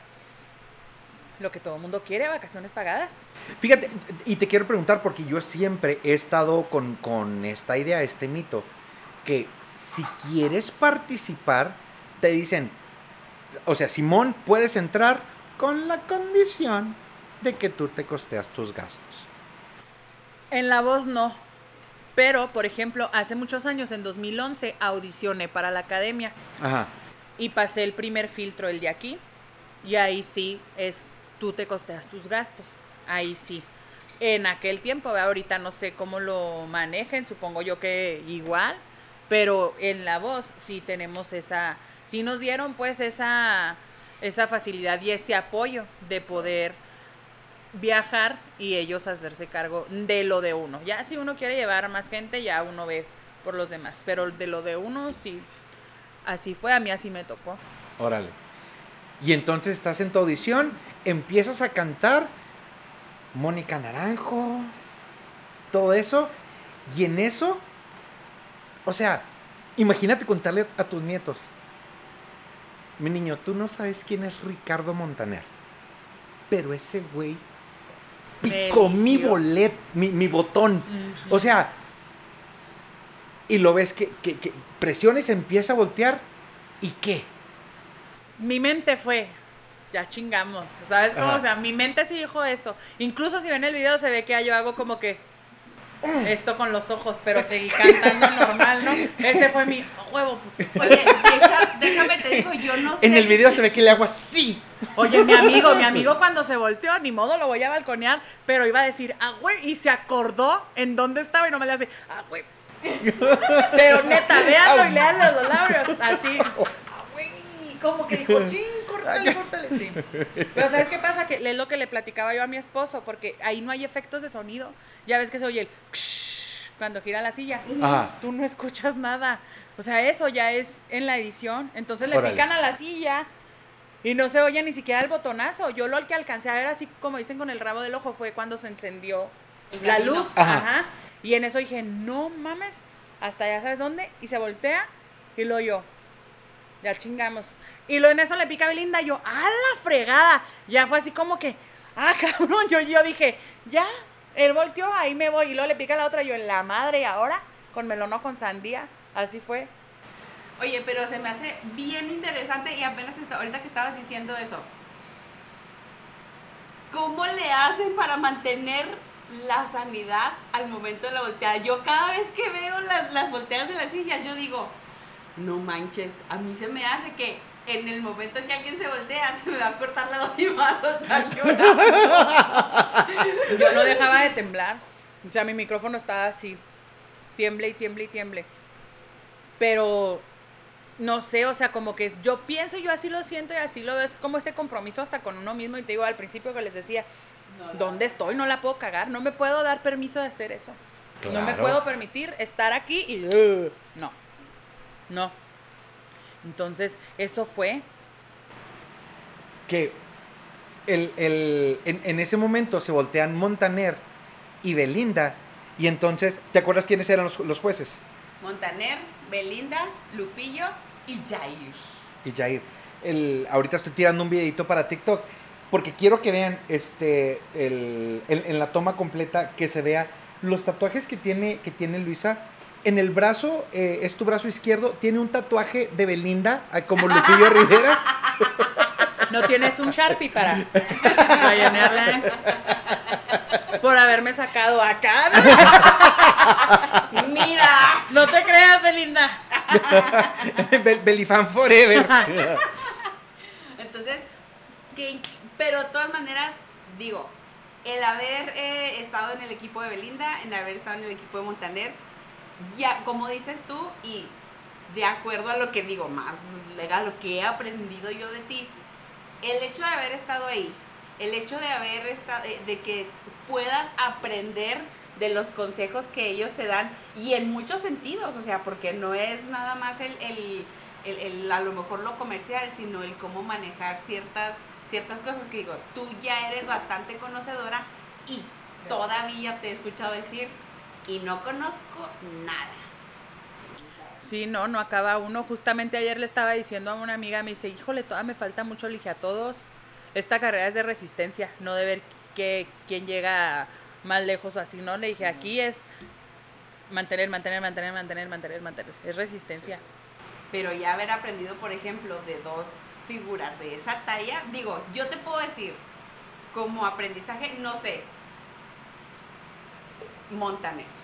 lo que todo el mundo quiere, vacaciones pagadas. Fíjate, y te quiero preguntar, porque yo siempre he estado con, con esta idea, este mito, que si quieres participar, te dicen, o sea, Simón, puedes entrar con la condición de que tú te costeas tus gastos. En la voz no. Pero, por ejemplo, hace muchos años, en 2011, audicioné para la academia Ajá. y pasé el primer filtro, el de aquí. Y ahí sí, es tú te costeas tus gastos. Ahí sí. En aquel tiempo, ahorita no sé cómo lo manejen, supongo yo que igual. Pero en la voz sí tenemos esa, sí nos dieron pues esa, esa facilidad y ese apoyo de poder viajar y ellos hacerse cargo de lo de uno. Ya si uno quiere llevar más gente, ya uno ve por los demás. Pero de lo de uno, sí. Así fue, a mí así me tocó. Órale. Y entonces estás en tu audición, empiezas a cantar Mónica Naranjo, todo eso, y en eso, o sea, imagínate contarle a tus nietos, mi niño, tú no sabes quién es Ricardo Montaner, pero ese güey picó mi bolet, mi, mi botón, o sea, y lo ves que, que, que presiona y se empieza a voltear, ¿y qué? Mi mente fue, ya chingamos, ¿sabes cómo? Ajá. O sea, mi mente sí dijo eso. Incluso si ven el video se ve que yo hago como que esto con los ojos, pero seguí cantando normal, ¿no? Ese fue mi huevo. puto. Oye, deja- déjame te digo, yo no sé. En el video se ve que le hago así. Oye, mi amigo, mi amigo cuando se volteó, ni modo lo voy a balconear, pero iba a decir, ah, güey, y se acordó en dónde estaba y no me le hace, ah, güey. Pero neta, véanlo y lean los labios, así. Como que dijo, ching, córtale, córtale. Sí. Pero ¿sabes qué pasa? Que es lo que le platicaba yo a mi esposo, porque ahí no hay efectos de sonido. Ya ves que se oye el cuando gira la silla. Ajá. Tú no escuchas nada. O sea, eso ya es en la edición. Entonces le Órale. pican a la silla y no se oye ni siquiera el botonazo. Yo lo que alcancé a ver así como dicen con el rabo del ojo fue cuando se encendió El la camino. luz. Ajá. Ajá. Y en eso dije, no mames, hasta ya sabes dónde. Y se voltea y lo yo, ya chingamos. Y lo en eso le pica a Belinda y yo, ¡a la fregada! Ya fue así como que, ¡ah, cabrón! Yo, yo dije, ya, él volteó, ahí me voy. Y luego le pica la otra, yo en la madre, y ahora, con melón o con sandía. Así fue. Oye, pero se me hace bien interesante y apenas está- ahorita que estabas diciendo eso. ¿Cómo le hacen para mantener la sanidad al momento de la volteada? Yo cada vez que veo las, las volteadas de las sillas, yo digo, no manches, a mí se me hace que en el momento en que alguien se voltea, se me va a cortar la voz y me va a soltar llorando. Yo no dejaba de temblar. O sea, mi micrófono estaba así. Tiemble y tiemble y tiemble. Pero no sé, o sea, como que yo pienso, yo así lo siento y así lo veo. Es como ese compromiso hasta con uno mismo. Y te digo al principio que les decía, ¿dónde estoy? No la puedo cagar. No me puedo dar permiso de hacer eso. No me puedo permitir estar aquí y. "Ugh". no. No. Entonces, eso fue. que el, el- en, en ese momento se voltean Montaner y Belinda. Y entonces, ¿te acuerdas quiénes eran los, los jueces? Montaner, Belinda, Lupillo y Jair. Y Jair. El, ahorita estoy tirando un videito para TikTok. Porque quiero que vean este, el- el- en la toma completa que se vea los tatuajes que tiene, que tiene Luisa. En el brazo, eh, es tu brazo izquierdo, tiene un tatuaje de Belinda, ah, como Lupillo Rivera. No tienes un Sharpie para rayonearla. Por haberme sacado acá. Mira. No te creas, Belinda. Bel- Belifan Forever. Entonces, que, pero de todas maneras, digo, el haber eh, estado en el equipo de Belinda, en haber estado en el equipo de Montaner, ya, como dices tú, y de acuerdo a lo que digo, más a lo que he aprendido yo de ti, el hecho de haber estado ahí, el hecho de haber estado, de, de que puedas aprender de los consejos que ellos te dan y en muchos sentidos, o sea, porque no es nada más el, el, el, el- a lo mejor lo comercial, sino el cómo manejar ciertas, ciertas cosas que digo, tú ya eres bastante conocedora y todavía te he escuchado decir y no conozco nada. Sí, no, no acaba uno. Justamente ayer le estaba diciendo a una amiga, me dice, híjole, todavía me falta mucho, le dije a todos. Esta carrera es de resistencia, no de ver que, quién llega más lejos o así, ¿no? Le dije, aquí es mantener, mantener, mantener, mantener, mantener, mantener. Es resistencia. Pero ya haber aprendido, por ejemplo, de dos figuras de esa talla, digo, yo te puedo decir, como aprendizaje, no sé, Montaner.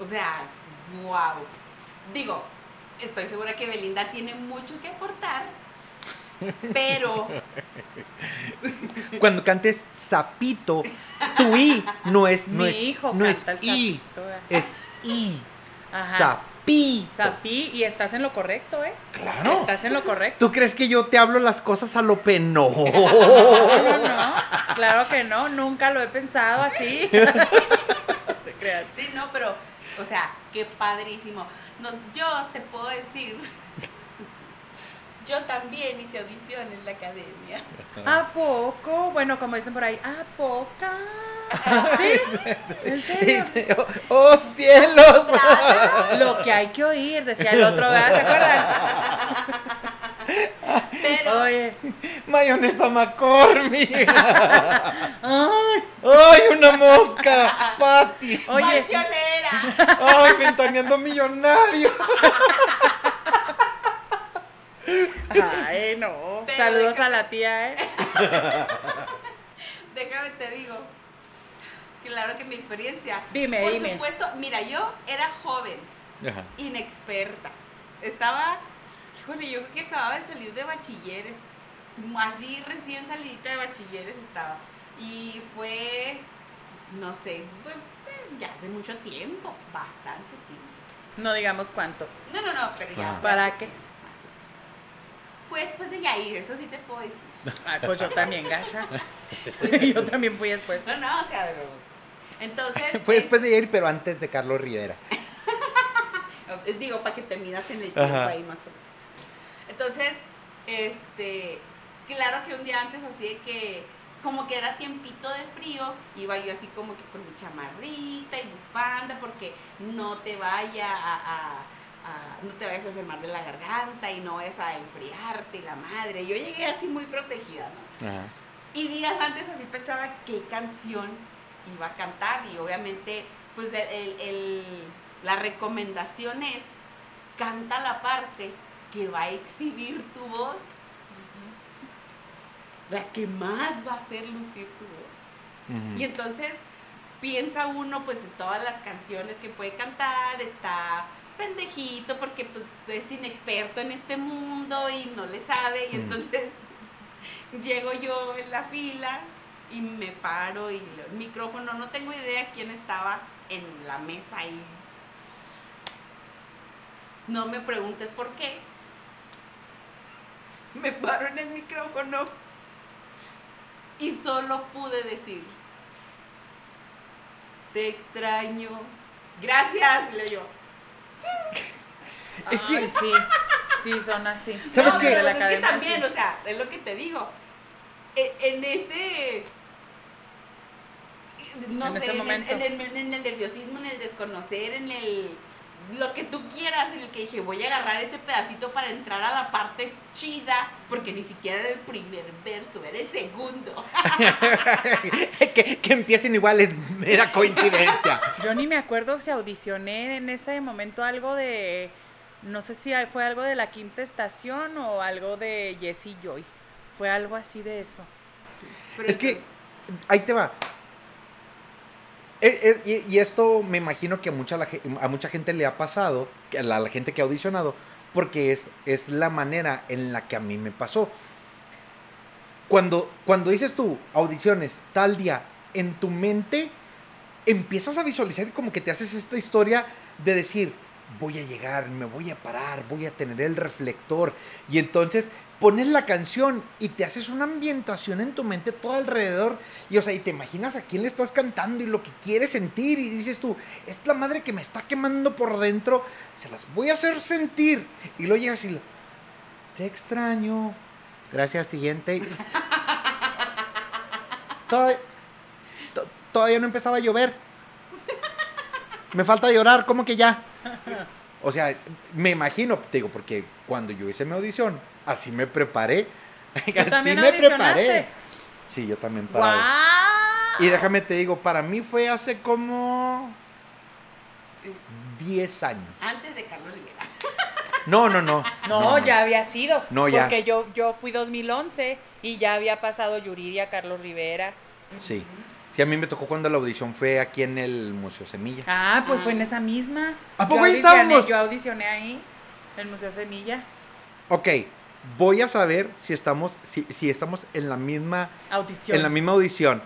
O sea, wow. Digo, estoy segura que Belinda tiene mucho que aportar, pero Cuando cantes sapito, tu i no es, no Mi es, hijo no es canta el i, es i. Ajá. Sapito. Sapí, y estás en lo correcto, ¿eh? Claro. Estás en lo correcto. ¿Tú crees que yo te hablo las cosas a lo peno? No, no, no. Claro que no, nunca lo he pensado así. Sí, no, pero, o sea, qué padrísimo. Nos, yo te puedo decir, yo también hice audición en la academia. ¿A poco? Bueno, como dicen por ahí, ¿a poca? ¿Sí? ¿En serio? ¡Oh, cielos! Lo que hay que oír, decía el otro, ¿verdad? ¿Se acuerdan? Pero, Oye, Mayonesa McCormick. ay, ¡Ay, una mosca! ¡Pati! oye. ¡Ay, ventaneando millonario! ay, no. Pero Saludos deja- a la tía, ¿eh? Déjame te digo. Claro que mi experiencia. Dime, Por dime. supuesto, mira, yo era joven, Ajá. inexperta. Estaba, híjole, yo creo que acababa de salir de bachilleres. Así recién salidita de bachilleres estaba. Y fue, no sé, pues eh, ya hace mucho tiempo, bastante tiempo. No digamos cuánto. No, no, no, pero ya. Fue ¿Para qué? Fue después de Yair, eso sí te puedo decir. Ah, pues yo también, gacha. yo también fui después. No, no, o sea, de los- Entonces. Fue es- después de ir, pero antes de Carlos Rivera. Digo, para que te midas en el tiempo Ajá. ahí más o menos. Entonces, este, claro que un día antes así de que, como que era tiempito de frío, iba yo así como que con mi chamarrita y bufanda, porque no te vaya a, a- a- no te vayas a enfermar de la garganta y no vayas a enfriarte y la madre. Yo llegué así muy protegida, ¿no? Ajá. Y días antes así pensaba qué canción iba a cantar y obviamente pues el, el- el- la recomendación es canta la parte que va a exhibir tu voz, la que más va a hacer lucir tu voz. Y entonces piensa uno pues en todas las canciones que puede cantar, está pendejito porque pues es inexperto en este mundo y no le sabe y Mm. entonces llego yo en la fila y me paro y el micrófono, no tengo idea quién estaba en la mesa ahí. No me preguntes por qué. Me paro en el micrófono y solo pude decir, te extraño. Gracias, le yo. Es que- Ay, sí, sí, son así. ¿Sabes No, qué? pero la pues que también, sí. o sea, es lo que te digo. E- En, ese. No En sé, ese en, el- momento. en el, en el nerviosismo, en el desconocer, en el. Lo que tú quieras, en el que dije, voy a agarrar este pedacito para entrar a la parte chida, porque ni siquiera era el primer verso, era el segundo. que, que empiecen igual es mera coincidencia. Yo ni me acuerdo si audicioné en ese momento algo de. No sé si fue algo de la quinta estación o algo de Jessie Joy. Fue algo así de eso. Pero Es que, ahí te va. Y, esto me imagino que a mucha, a mucha gente le ha pasado, a la, la gente que ha audicionado, porque es, es la manera en la que a mí me pasó. Cuando, cuando dices tú, audiciones, tal día, en tu mente empiezas a visualizar y como que te haces esta historia de decir, voy a llegar, me voy a parar, voy a tener el reflector. Y entonces pones la canción y te haces una ambientación en tu mente todo alrededor. Y o sea, y te imaginas a quién le estás cantando y lo que quieres sentir. Y dices tú, es la madre que me está quemando por dentro, se las voy a hacer sentir. Y luego llegas y, te extraño. Gracias, siguiente. Todavía, to- todavía no empezaba a llover. Me falta llorar, ¿cómo que ya? O sea, me imagino, te digo, porque cuando yo hice mi audición, así me preparé. Así también me preparé. Sí, yo también para. Y déjame te digo, para mí fue hace como 10 años. Antes de Carlos Rivera. No, no, no. No, ya había sido. No, ya. Porque yo, yo fui 2011 y ya había pasado Yuridia, Carlos Rivera. Sí. Sí, a mí me tocó cuando la audición fue aquí en el Museo Semilla. Ah, pues fue en esa misma. ¿A poco Yo ahí estábamos? Yo audicioné ahí, en el Museo Semilla. Ok, voy a saber si estamos, si, si estamos en la misma Audición. en la misma audición.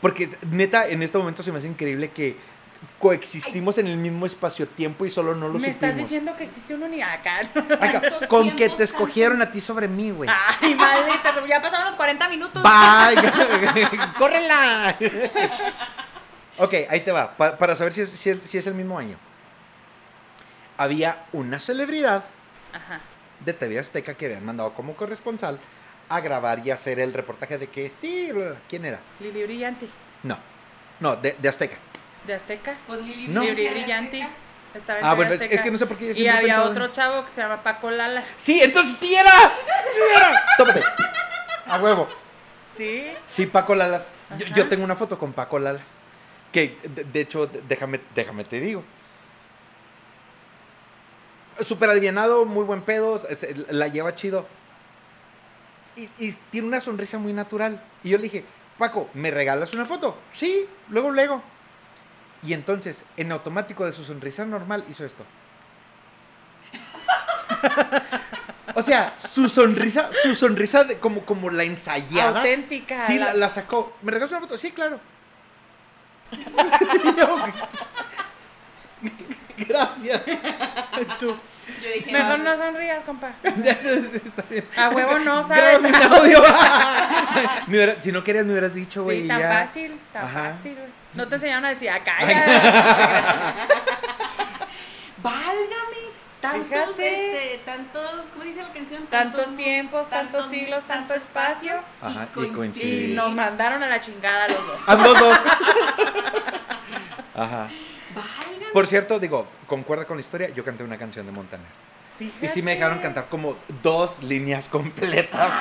Porque neta, en este momento se me hace increíble que coexistimos en el mismo espacio-tiempo y solo no lo ¿Me supimos. estás diciendo que existe un acá? Acá, Tantos con que te escogieron a ti sobre mí, güey. Ay, maldita, ya pasaron los 40 minutos. ¡Bye! ¡Córrela! ok, ahí te va. pa- para saber si es, si, es, si es el mismo año. Había una celebridad Ajá. De TV Azteca que habían mandado como corresponsal a grabar y hacer el reportaje de que sí. ¿quién era? Lili Brillante. No, no, de, de Azteca. ¿De Azteca? Pues Lili No. Lili Brillante. Estaba en Ah, bueno, es- que no sé por qué yo Y había pensado otro chavo que se llama Paco Lalas. Sí, entonces sí era. Sí era. Tómate. A huevo. ¿Sí? Sí, Paco Lalas. Yo, tengo una foto con Paco Lalas. Que, de, de hecho, déjame, déjame te digo. Súper alivianado, muy buen pedo, la lleva chido. Y, y tiene una sonrisa muy natural. Y yo le dije, Paco, ¿me regalas una foto? Sí, luego, luego. Y entonces, en automático de su sonrisa normal, hizo esto. O sea, su sonrisa, su sonrisa de- como, como la ensayada. Auténtica. Sí, la- sacó. ¿Me regalas una foto? Sí, claro. Yo, Gracias. Tú. Yo dije, Mejor no sonrías, compa. Está bien. A huevo no, ¿sabes? Grábame un audio. Me hubiera- si no querías, me hubieras dicho, güey. Sí, y tan ya. fácil, tan Ajá. fácil, güey. No te enseñaron a decir, acá ya. Válgame. Tantos, Fíjate. este, tantos, ¿cómo dice la canción? Tantos tiempos, tantos siglos, tanto espacio. Ajá, y Y coincidir. nos mandaron a la chingada los dos. Ambos dos. Ajá. Válgame. Por cierto, digo, concuerda con la historia, yo canté una canción de Montaner. Y sí me dejaron cantar como dos líneas completas.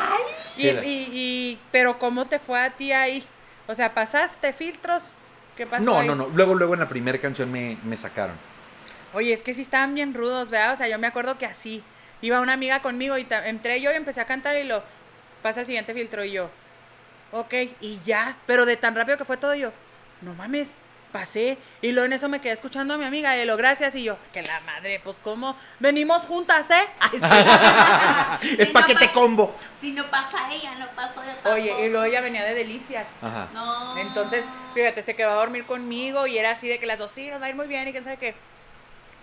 Y, Sí, la- y, y- pero ¿cómo te fue a ti ahí? O sea, ¿pasaste filtros? ¿Qué pasó No, ahí? no, no. Luego, luego en la primera canción me, me sacaron. Oye, es que sí estaban bien rudos, ¿verdad? O sea, yo me acuerdo que así. Iba una amiga conmigo y entré yo y empecé a cantar y lo pasa el siguiente filtro y yo. Ok, y ya. Pero de tan rápido que fue todo yo. No mames, pasé. Y luego en eso me quedé escuchando a mi amiga y lo gracias y yo. Que la madre, pues cómo. Venimos juntas, ¿eh? Ay, sí. es Sí, pa' que no combo. Si no pasa ella, no paso yo tampoco. Oye, y luego ella venía de delicias. Ajá. No. Entonces, fíjate, se quedó a dormir conmigo y era así de que las dos, sí, nos va a ir muy bien y quién sabe qué.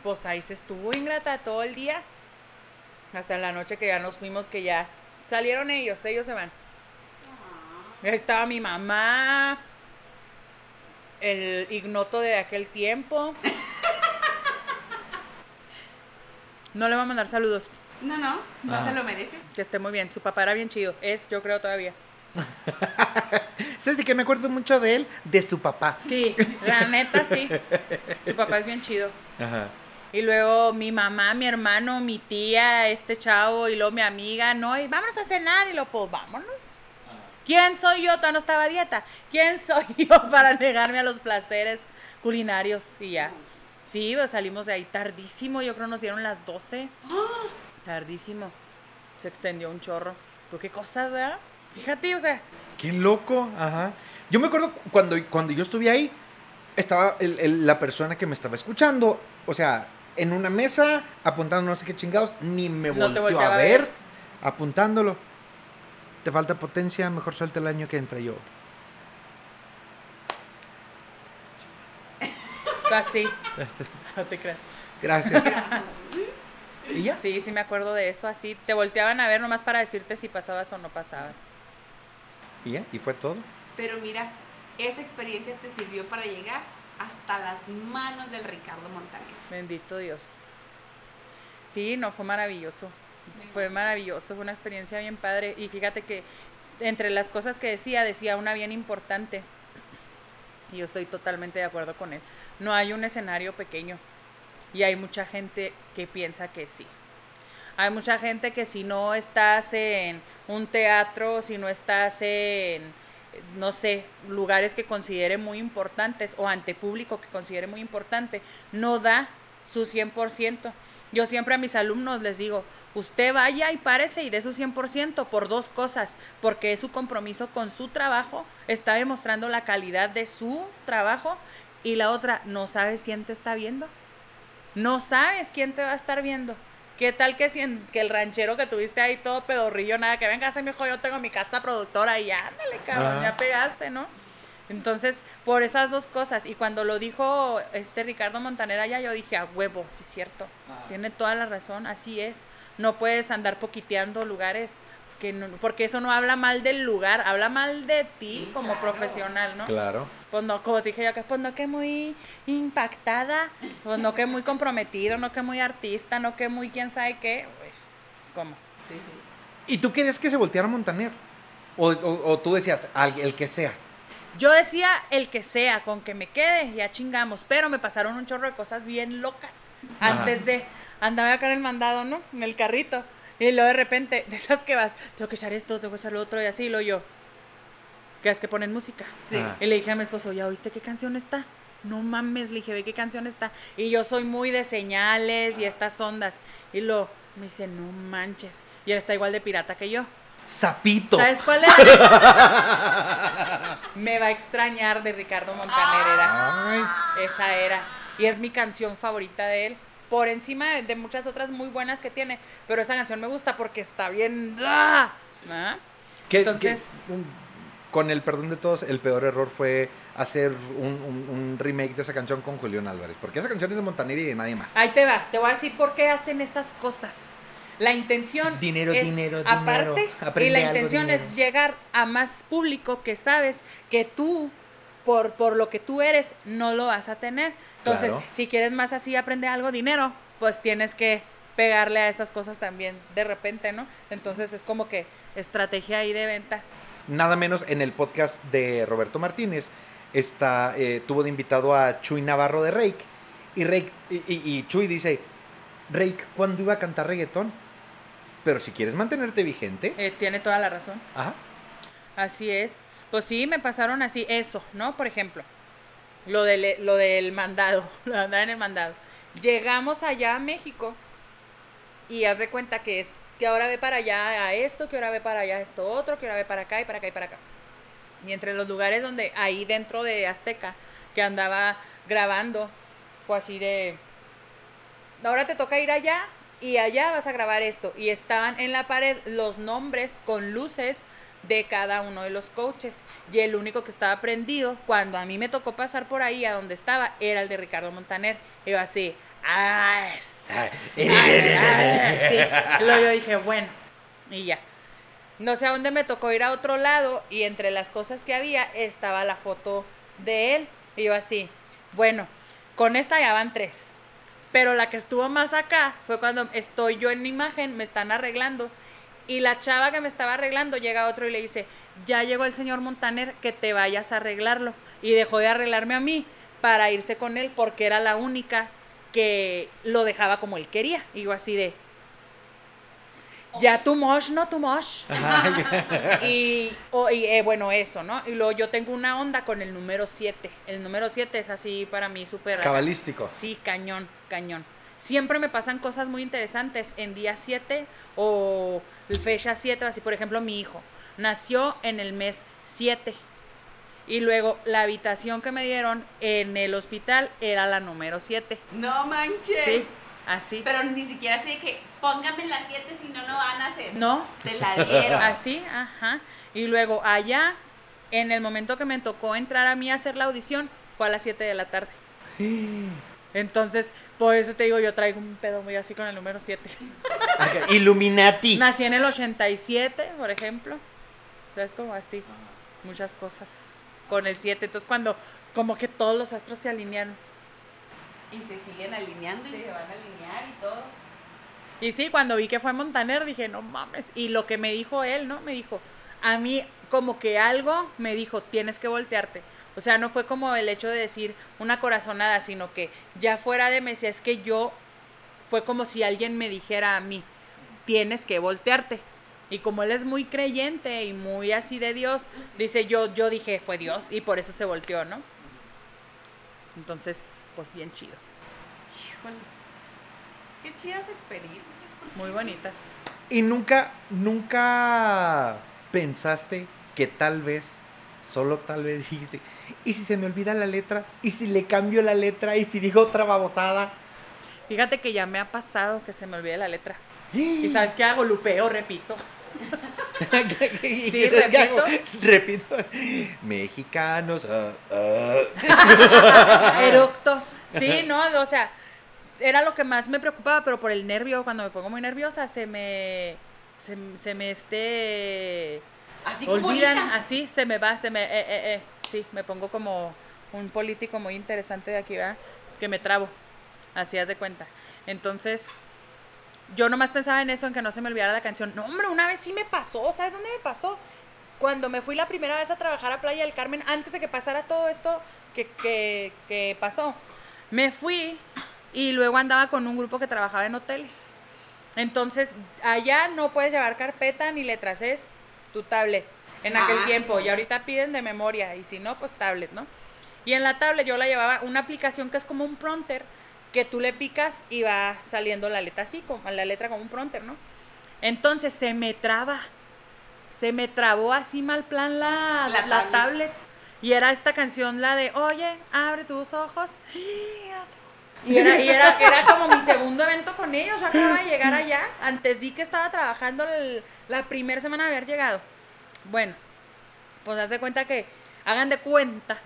Pues ahí se estuvo ingrata todo el día. Hasta en la noche que ya nos fuimos, que ya salieron ellos, ellos se van. Ahí estaba mi mamá, el ignoto de aquel tiempo. No le voy a mandar saludos, No, no, no Ajá. se lo merece. que esté muy bien. Su papá era bien chido, es, yo creo todavía. ¿Sabes de qué me acuerdo mucho de él? De su papá. Sí, la neta sí. Su papá es bien chido. Ajá. Y luego mi mamá, mi hermano, mi tía, este chavo y luego mi amiga, no, y vámonos a cenar y lo pues vámonos. ¿Quién soy yo? Todavía no estaba a dieta. ¿Quién soy yo para negarme a los placeres culinarios? Y ya. Sí, pues salimos de ahí tardísimo, yo creo nos dieron las 12. Tardísimo. Se extendió un chorro. Pero qué cosas, ¿verdad? Fíjate, o sea, Qué loco, ajá. Yo me acuerdo cuando, cuando yo estuve ahí, estaba el- el- la persona que me estaba escuchando, o sea, en una mesa, apuntando no sé qué chingados, ni me No te volteó a a ver, ver. apuntándolo. Te falta potencia, mejor suelta el año que entra yo. así. No te creas. Gracias. ¿Y ya? Sí, sí me acuerdo de eso, así. Te volteaban a ver nomás para decirte si pasabas o no pasabas. ¿Y ya? ¿Y fue todo? Pero mira, esa experiencia te sirvió para llegar hasta las manos del Ricardo Montaner. Bendito Dios. Sí, no, fue maravilloso. Fue maravilloso, fue una experiencia bien padre. Y fíjate que entre las cosas que decía, decía una bien importante. Y yo estoy totalmente de acuerdo con él. No hay un escenario pequeño. Y hay mucha gente que piensa que sí. Hay mucha gente que si no estás en un teatro, si no estás en, no sé, lugares que considere muy importantes o ante público que considere muy importante, no da su 100%. Yo siempre a mis alumnos les digo, usted vaya y párese y dé su 100% por dos cosas, porque es su compromiso con su trabajo, está demostrando la calidad de su trabajo y la otra, no sabes quién te está viendo. No sabes quién te va a estar viendo. ¿Qué tal que, si en- que el ranchero que tuviste ahí todo pedorrillo, nada, que venga a mi hijo, yo tengo mi casa productora y ándale, cabrón, Ah. ya pegaste, ¿no? Entonces, por esas dos cosas, y cuando lo dijo este Ricardo Montaner allá, yo dije, a huevo, sí es cierto, tiene toda la razón, así es. No puedes andar poquiteando lugares, que no- porque eso no habla mal del lugar, habla mal de ti como profesional, ¿no? Claro. Pues no, como te dije yo acá, pues no que muy impactada, pues no que muy comprometido, no que muy artista, no que muy quién sabe qué, güey. Es como. Sí, sí. ¿Y tú querías que se volteara Montaner? O, o- o tú decías, al- el que sea. Yo decía el que sea, con que me quede, ya chingamos, pero me pasaron un chorro de cosas bien locas. Ajá. Antes de, andaba acá en el mandado, ¿no? En el carrito. Y luego de repente, de esas que vas, tengo que echar esto, tengo que echar lo otro, y así, lo yo. Que es que ponen música. Sí. Y le dije a mi esposo, ¿ya oíste qué canción está? No mames, le dije, ve qué canción está. Y yo soy muy de señales y estas ondas. Y lo, me dice, no manches. Y él está igual de pirata que yo. Zapito. ¿Sabes cuál era? me va a extrañar de Ricardo Montaner, era. Ay, Esa era. Y es mi canción favorita de él. Por encima de- de muchas otras muy buenas que tiene. Pero esa canción me gusta porque está bien. ¡Ah! ¿Ah? que- Entonces- un- con el perdón de todos, el peor error fue hacer un, un- un remake de esa canción con Julián Álvarez. Porque esa canción es de Montaner y de nadie más. Ahí te va, te voy a decir por qué hacen esas cosas. La intención Dinero, es, dinero, aparte, dinero. y la algo, intención dinero. es llegar a más público que sabes que tú por, por lo que tú eres no lo vas a tener. Entonces, Claro. si quieres más así aprender algo dinero, pues tienes que pegarle a esas cosas también de repente, ¿no? Entonces es como que estrategia ahí de venta. Nada menos en el podcast de Roberto Martínez está, eh, tuvo de invitado a Chuy Navarro de Rake. Y, Rake, y, y- y Chuy dice, Rake, ¿cuándo iba a cantar reggaetón? Pero si quieres mantenerte vigente, Eh, tiene toda la razón. ajá, Así es. Pues sí, me pasaron así eso, ¿no? Por ejemplo, lo del, lo del mandado, lo de andar en el mandado. Llegamos allá a México y haz de cuenta que es que ahora ve para allá a esto, que ahora ve para allá a esto otro, que ahora ve para acá y para acá y para acá. Y entre los lugares donde ahí dentro de Azteca que andaba grabando fue así de ahora te toca ir allá y allá vas a grabar esto. Y estaban en la pared los nombres con luces de cada uno de los coaches. Y el único que estaba prendido, cuando a mí me tocó pasar por ahí a donde estaba, era el de Ricardo Montaner. Y yo así, ¡ah! ah, sí. Luego yo dije, bueno, y ya. No sé a dónde me tocó ir a otro lado y entre las cosas que había estaba la foto de él. Y yo así, bueno, con esta ya van tres. Pero la que estuvo más acá fue cuando estoy yo en mi imagen, me están arreglando. Y la chava que me estaba arreglando llega otro y le dice, ya llegó el señor Montaner, que te vayas a arreglarlo. Y dejó de arreglarme a mí para irse con él porque era la única que lo dejaba como él quería. Y yo así de, ya too much, no y, o- y, eh, bueno, eso, ¿no? Y luego yo tengo una onda con el número 7. El número 7 es así para mí súper... cabalístico. Sí, cañón, cañón. Siempre me pasan cosas muy interesantes en día 7 o fecha 7, así por ejemplo mi hijo nació en el mes 7 y luego la habitación que me dieron en el hospital era la número 7. No manches. Sí, así. Pero ni siquiera así de que póngame las 7 si no, no van a hacer. No, Te la dieron. Así, ajá. Y luego allá, en el momento que me tocó entrar a mí a hacer la audición, fue a las 7 de la tarde. Entonces, por eso te digo, yo traigo un pedo muy así con el número 7. Acá, Illuminati. Nací en el 87, por ejemplo. ¿Sabes cómo así? Muchas cosas con el 7. Entonces, cuando como que todos los astros se alinearon. Y se siguen alineando y se van a alinear y todo. Y sí, cuando vi que fue Montaner, dije, no mames. Y lo que me dijo él, ¿no? Me dijo, a mí como que algo me dijo, tienes que voltearte. O sea, no fue como el hecho de decir una corazonada, sino que ya fuera de Messi, es que yo, fue como si alguien me dijera a mí, tienes que voltearte. Y como él es muy creyente y muy así de Dios, dice yo, yo dije, fue Dios y por eso se volteó, ¿no? Entonces, pues bien chido, Híjole. Qué chidas experiencias. muy bonitas. Y nunca, nunca pensaste que tal vez, solo tal vez dijiste, ¿y si se me olvida la letra? ¿Y si le cambio la letra? ¿Y si digo otra babosada? Fíjate que ya me ha pasado que se me olvide la letra. ¿Y sabes qué hago? Lupeo, repito. ¿Y Sí, sabes qué hago? repito. Repito. Mexicanos. ah. Eructo. Sí, no, o sea, era lo que más me preocupaba, pero por el nervio, cuando me pongo muy nerviosa, se me. Se, se me este. Así como Olvidan, así se me va, se me. Eh, eh, eh. Sí, me pongo como un político muy interesante de aquí, ¿verdad? Que me trabo. Así haz de cuenta. Entonces, yo nomás pensaba en eso, en que no se me olvidara la canción. No, hombre, una vez sí me pasó. ¿Sabes dónde me pasó? Cuando me fui la primera vez a trabajar a Playa del Carmen, antes de que pasara todo esto que, que, que pasó, me fui y luego andaba con un grupo que trabajaba en hoteles. Entonces, allá no puedes llevar carpeta ni letras, es tu tablet. En aquel Ah, tiempo, sí. y ahorita piden de memoria, y si no, pues tablet, ¿no? Y en la tablet yo la llevaba una aplicación que es como un prompter, que tú le picas y va saliendo la letra así, como, la letra como un prompter, ¿no? Entonces se me traba, se me trabó así mal plan la, La la tablet. tablet. Y era esta canción, la de, oye, abre tus ojos. Y era, y era, era como mi segundo evento con ellos. Yo acababa de llegar allá. Antes di que estaba trabajando el- la primera semana de haber llegado. Bueno, pues haz de cuenta que, hagan de cuenta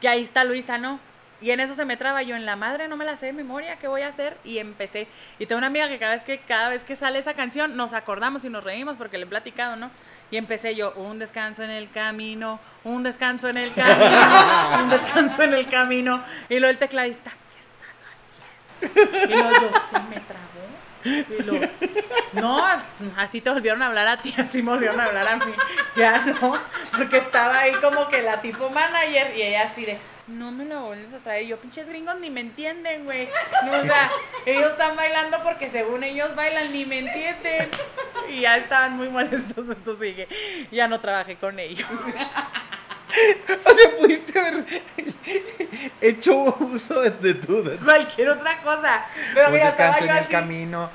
que ahí está Luisa, ¿no? Y en eso se me traba yo en la madre, no me la sé de memoria, ¿qué voy a hacer? Y empecé. Y tengo una amiga que cada vez que, cada vez que sale esa canción nos acordamos y nos reímos porque le he platicado, ¿no? Y empecé yo, un descanso en el camino, un descanso en el camino, un descanso en el camino. Y luego el tecladista. Y luego yo, se me trabó. Y luego, no, así te volvieron a hablar a ti, así me volvieron a hablar a mí. Ya no, porque estaba ahí como que la tipo manager y ella así de, no me la vuelves a traer. Yo, pinches gringos, ni me entienden, güey. O sea, ellos están bailando porque según ellos bailan, ni me entienden. Y ya estaban muy molestos, entonces dije, ya no trabajé con ellos. O sea, pudiste haber hecho uso de, de tu. de- Cualquier otra cosa. Pero un mira, descanso en el así. camino.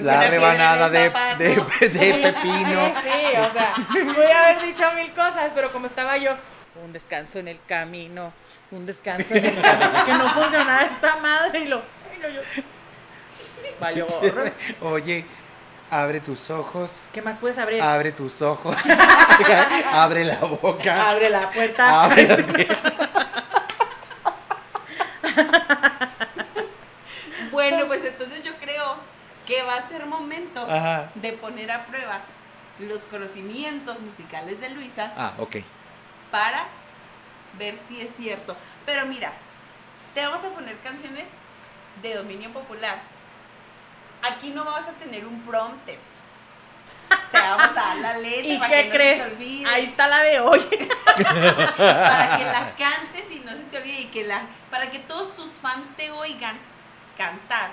La rebanada de, de, de pepino. Sí, sí, o sea, voy a haber dicho mil cosas, pero como estaba yo, un descanso en el camino, un descanso en el camino, que no funcionaba esta madre y lo, ay, no, yo, valió. Oye, abre tus ojos. ¿Qué más puedes abrir? Abre tus ojos. abre la boca. Abre la puerta. Abre la. Bueno, pues entonces yo creo que va a ser momento Ajá. de poner a prueba los conocimientos musicales de Luisa Ah, ok. para ver si es cierto. Pero mira, te vamos a poner canciones de dominio popular. Aquí no vas a tener un prompter. Te vamos a dar la letra. ¿Y para qué que no se te crees? Ahí está la de hoy. Para que la cantes y no se te olvide. Y que la, para que todos tus fans te oigan cantar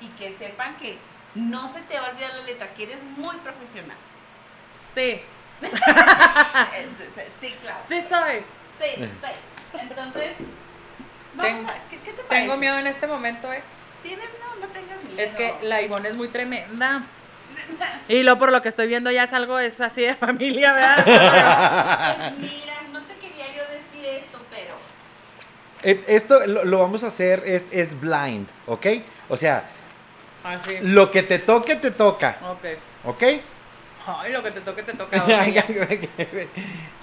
y que sepan que no se te va a olvidar la letra, que eres muy profesional. Sí, Sí, claro. sí soy. Sí, sí. Entonces, vamos Tengo- a. ¿Qué, qué te parece? Tengo miedo en este momento, ¿eh? ¿Tienes? No, no tengas miedo. Es que la Ivonne es muy tremenda. Y lo por lo que estoy viendo ya es algo, es así de familia, ¿verdad? Pues mira, no te quería yo decir esto, pero. Eh, Esto lo, lo vamos a hacer es, es blind, ¿ok? O sea, Así. lo que te toque, te toca, Ok. ¿ok? Ay, lo que te toque, te toca. ahora, ya.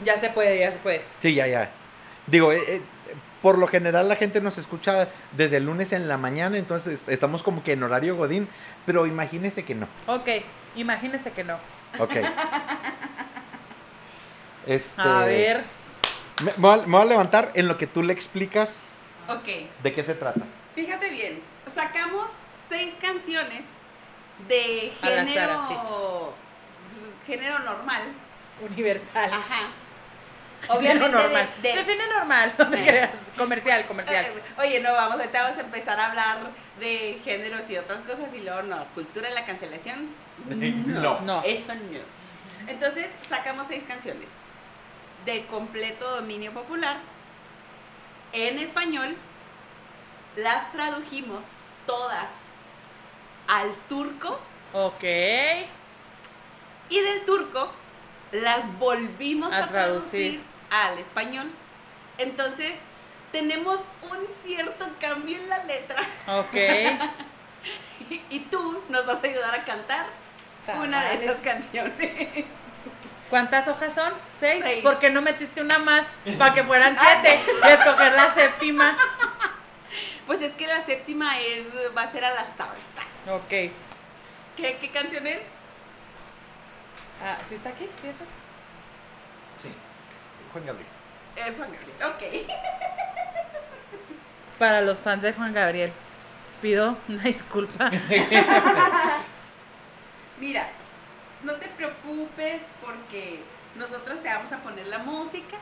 Ya se puede, ya se puede. sí, ya, ya. Digo, eh, eh, por lo general la gente nos escucha desde el lunes en la mañana, entonces estamos como que en horario godín, pero imagínese que no. Ok, imagínese que no. Ok. Este, A ver. Me, me voy a, me voy a levantar en lo que tú le explicas Ok, de qué se trata. fíjate bien. Sacamos seis canciones de género, género normal. Universal. Ajá. Obviamente normal. de- de- Define normal, no te Eh. creas. Comercial, comercial. Oye, no, vamos, ahorita vamos a empezar a hablar de géneros y otras cosas y luego no, cultura de la cancelación. No. No. Eso no. Entonces sacamos seis canciones de completo dominio popular en español. Las tradujimos todas al turco Ok. y del turco las volvimos A a, traducir. traducir al español. Entonces tenemos un cierto cambio en la letra Ok. y tú nos vas a ayudar a cantar una de esas canciones. ¿Cuántas hojas son? ¿Seis? Seis. ¿Por qué no metiste una más? Para que fueran siete. Y escoger la séptima. Pues es que la séptima es va a ser a las stars. Ok. ¿Qué, qué canción es? Ah, ¿Sí está aquí? ¿Sí está? Juan Gabriel. Es Juan Gabriel. Ok. Para los fans de Juan Gabriel, pido una disculpa. Mira, no te preocupes porque nosotros te vamos a poner la música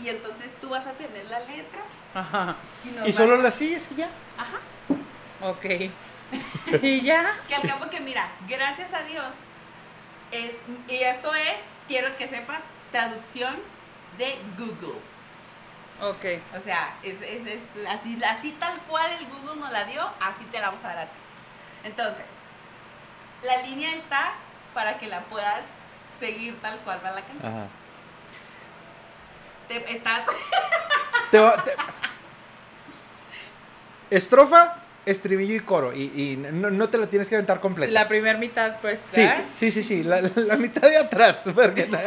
y entonces tú vas a tener la letra Ajá. y, Y solo la sigues y ya. Ajá. Ok. ¿Y ya? Que al cabo que mira, gracias a Dios es y esto es, quiero que sepas, traducción de Google. Ok. O sea, es, es, es así, así tal cual el Google nos la dio, así te la vamos a dar a ti. Entonces, la línea está para que la puedas seguir tal cual va la canción. Ajá. Te- estás, Te va- te- Estrofa, estribillo y coro. Y, y no, no te la tienes que aventar completa. La primer mitad, pues. Sí, sí, sí, sí. La, la mitad de atrás. porque-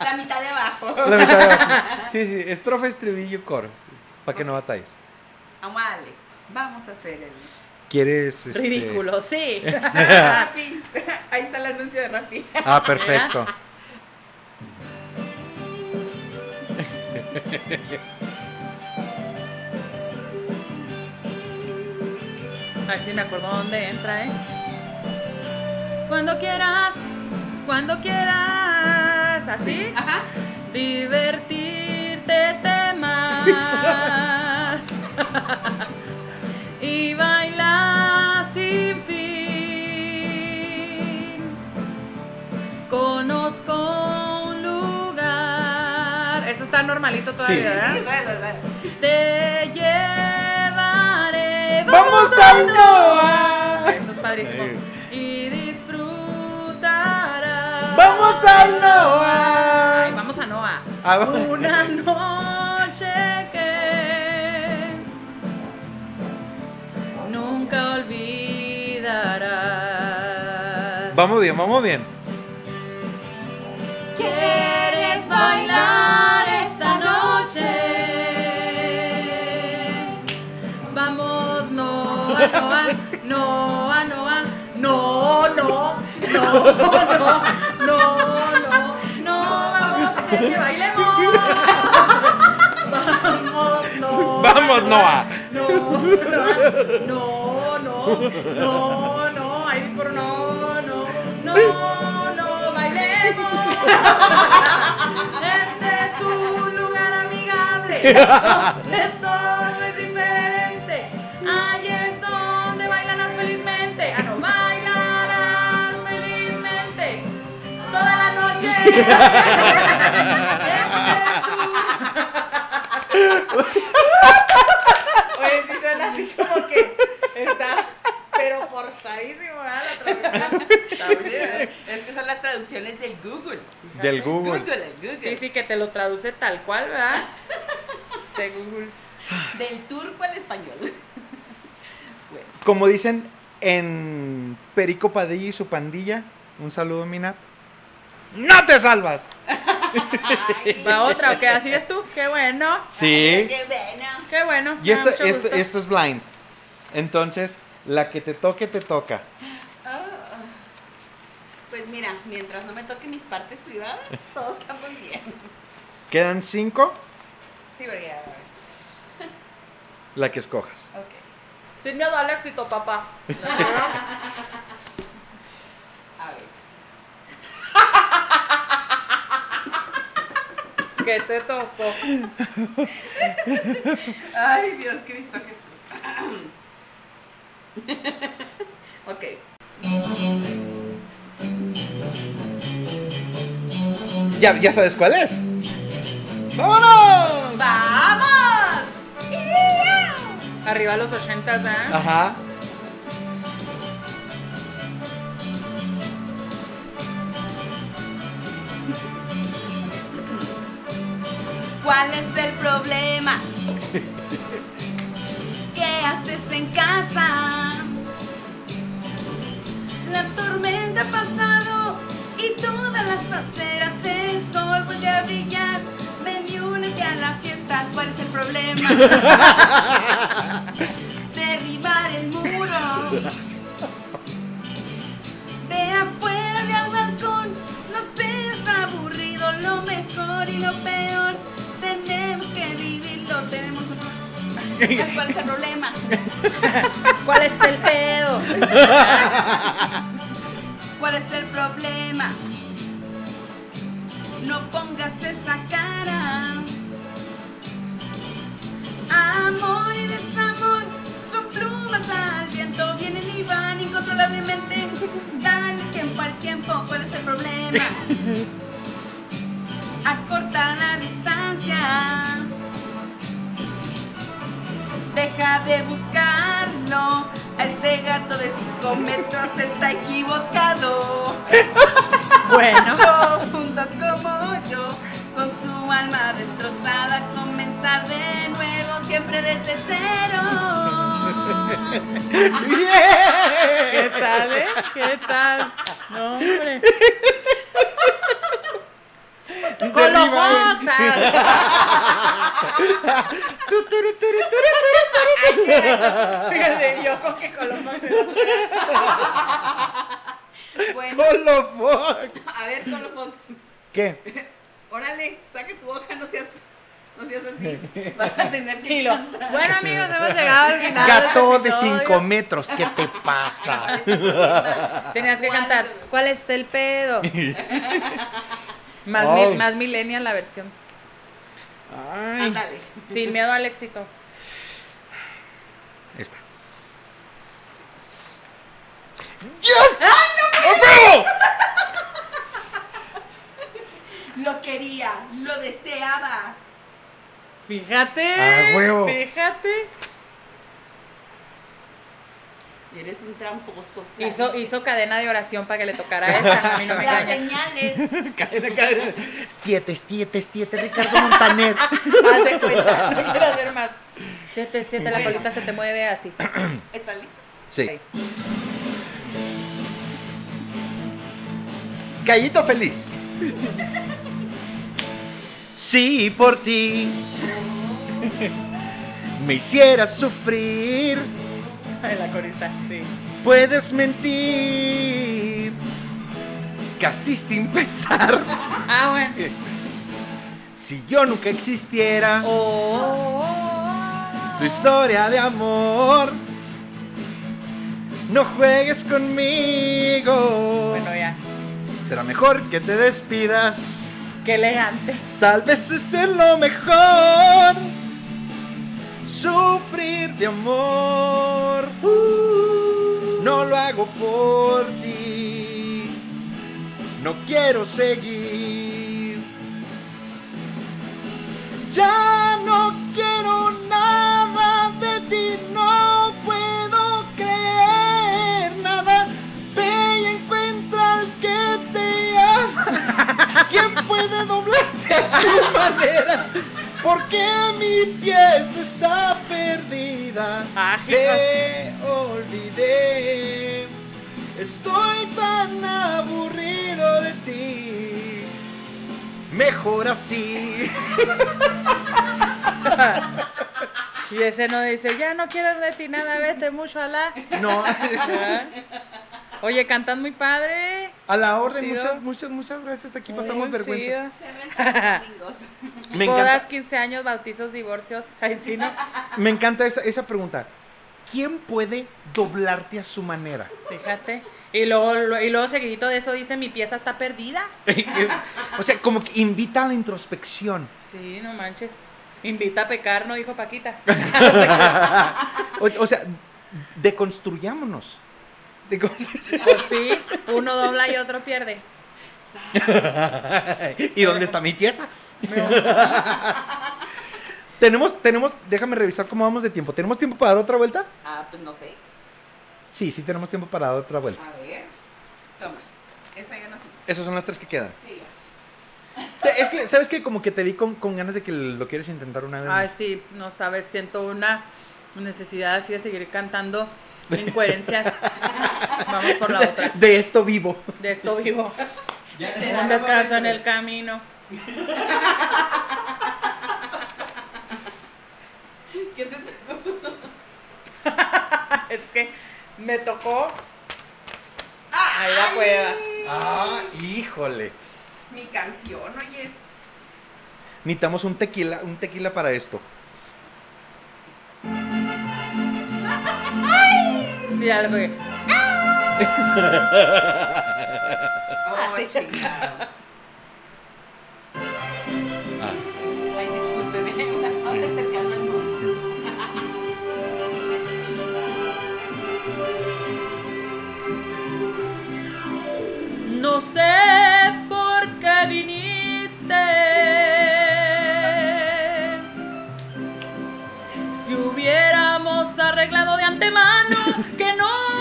la mitad de abajo. la mitad de abajo. Sí, sí. Estrofa, estribillo y coro. Para que no batalles. Vamos a darle. Vamos a hacer el ¿Quieres? este- Ridículo, sí. Rappi. Ahí está el anuncio de Rappi. Ah, perfecto. A ver si me acuerdo dónde entra, ¿eh? Cuando quieras, cuando quieras, así, Ajá. divertirte temas y bailar sin fin. Conozco un lugar. Eso está normalito todavía, Sí. ¿verdad? Te llevaré. ¡Vamos al Noah! Eso es padrísimo. ¡Vamos al Ay, Noah! vamos a Noah. Ah. Una noche que nunca olvidarás. Vamos bien, vamos bien. ¿Quieres bailar esta noche? Vamos, Noa, Noa, Noa, Noa, no, no, no, no, no, no, no, bailemos. Vamos, no. Vamos, Noah. No, no, no, no, no, ahí disparo, no, no, no, no, bailemos. Este es un lugar amigable, donde todo Oye, sí suena así como que está, pero forzadísimo, ¿verdad? La chido. Es que son las traducciones del Google. Del Google. Google, el Google. Sí, sí, que te lo traduce tal cual, ¿verdad? Se Google. Del turco al español. Bueno, Como dicen en Perico Padilla y su pandilla, un saludo, Minat. ¡No te salvas! Ay, ¿Va otra o qué? ¿Así es tú? Qué bueno. Sí. Qué bueno. Qué bueno. Y esto, gusto. esto es blind. Entonces, la que te toque, te toca. Ah. Pues mira, mientras no me toquen mis partes privadas, todos estamos bien. Quedan cinco, Sí, porque a ver. la que escojas. Ok. Sin miedo al éxito, papá. A ver. ¿Qué te tocó? Ay, Dios Cristo Jesús. ok. Ya, ya sabes cuál es. ¡Vámonos! ¡Vamos! Arriba los ochentas, ¿eh? Ajá. ¿Cuál es el problema? ¿Qué haces en casa? La tormenta ha pasado y todas las aceras el sol vuelve a brillar. Ven y únete a la fiesta. ¿Cuál es el problema? ¿Cuál es el problema? ¿Cuál es el pedo? 5 metros está equivocado. Bueno. Profundo como yo, con su alma destrozada, comenzar de nuevo, siempre desde cero. ¿Qué tal, eh? ¿Qué tal? No, hombre. Con los Fíjate, yo con que con los Fox. Bueno, Colo Fox. a ver, Colo Fox, ¿Qué? órale, saque tu hoja, no seas, no seas así. Vas a tener que. Bueno, amigos, hemos llegado al final. Gato este de episodio. 5 metros, ¿qué te pasa? Tenías que ¿Cuál? cantar. ¿Cuál es el pedo? Más, mil- más millennial la versión. Ay. Ándale. Sin miedo al éxito. Esta. ¡Yes! ¡Oh, Lo quería, lo deseaba. Fíjate. Ah, huevo. Fíjate. Eres un tramposo. Hizo, hizo cadena de oración para que le tocara esa. A mí no me Las señales. Cadena, cadena. Siete, siete, siete, Ricardo Montaner. Haz de cuenta. No quiero hacer más. Siete, siete, la Bueno. colita se te mueve así. ¿Estás listo? Sí. Ok. Gallito feliz. Sí, por ti. Me hicieras sufrir. Ay, la corista, sí. Puedes mentir. Casi sin pensar. Ah, bueno. Si yo nunca existiera. Oh. Tu historia de amor. No juegues conmigo. Bueno, ya. Será mejor que te despidas. Qué elegante. Tal vez esté lo mejor. Sufrir de amor. No lo hago por ti. No quiero seguir. Ya no quiero nada ¿Quién puede doblarte a su manera? Porque mi pieza está perdida. Ah, Te olvidé. Estoy tan aburrido de ti. mejor así. Y ese no dice, ya no quiero de ti nada, vete mucho a la. No, Oye, cantan muy padre. a la orden, muchas, muchas, muchas gracias. Aquí pasamos vergüenza. Me Bodas, encanta, 15 años, bautizos, divorcios. Ay, sí, ¿no? me encanta esa, esa pregunta. ¿Quién puede doblarte a su manera? Fíjate. Y luego, y luego seguidito de eso dice, mi pieza está perdida. o sea, como que invita a la introspección. Sí, no manches. Invita a pecar, ¿no? Dijo Paquita. O, o sea, deconstruyámonos. Pues sí, uno dobla y otro pierde. ¿Y dónde está mi pieza? tenemos, tenemos, déjame revisar cómo vamos de tiempo. ¿Tenemos tiempo para dar otra vuelta? Ah, pues no sé. Sí, sí tenemos tiempo para dar otra vuelta. A ver. Toma. Esa ya no sé. Esas son las tres que quedan. Sí. Es que, ¿sabes qué? Como que te vi con, con ganas de que lo quieres intentar una vez. Ay, más. sí, no sabes, siento una necesidad así de seguir cantando incoherencias. Vamos por la otra. De esto vivo. De esto vivo. Ya Un descanso en el camino. ¿Qué te tocó? Es que me tocó. Ahí la pruebas. Ah, híjole. Mi canción, oye. Necesitamos un tequila, un tequila para esto. Sí, ya lo pegué. Oh, sí. chingado. Ay, discúlpeme. O sea, vamos a acercarnos al móvil. No sé por qué viniste. Si hubiéramos arreglado de antemano que no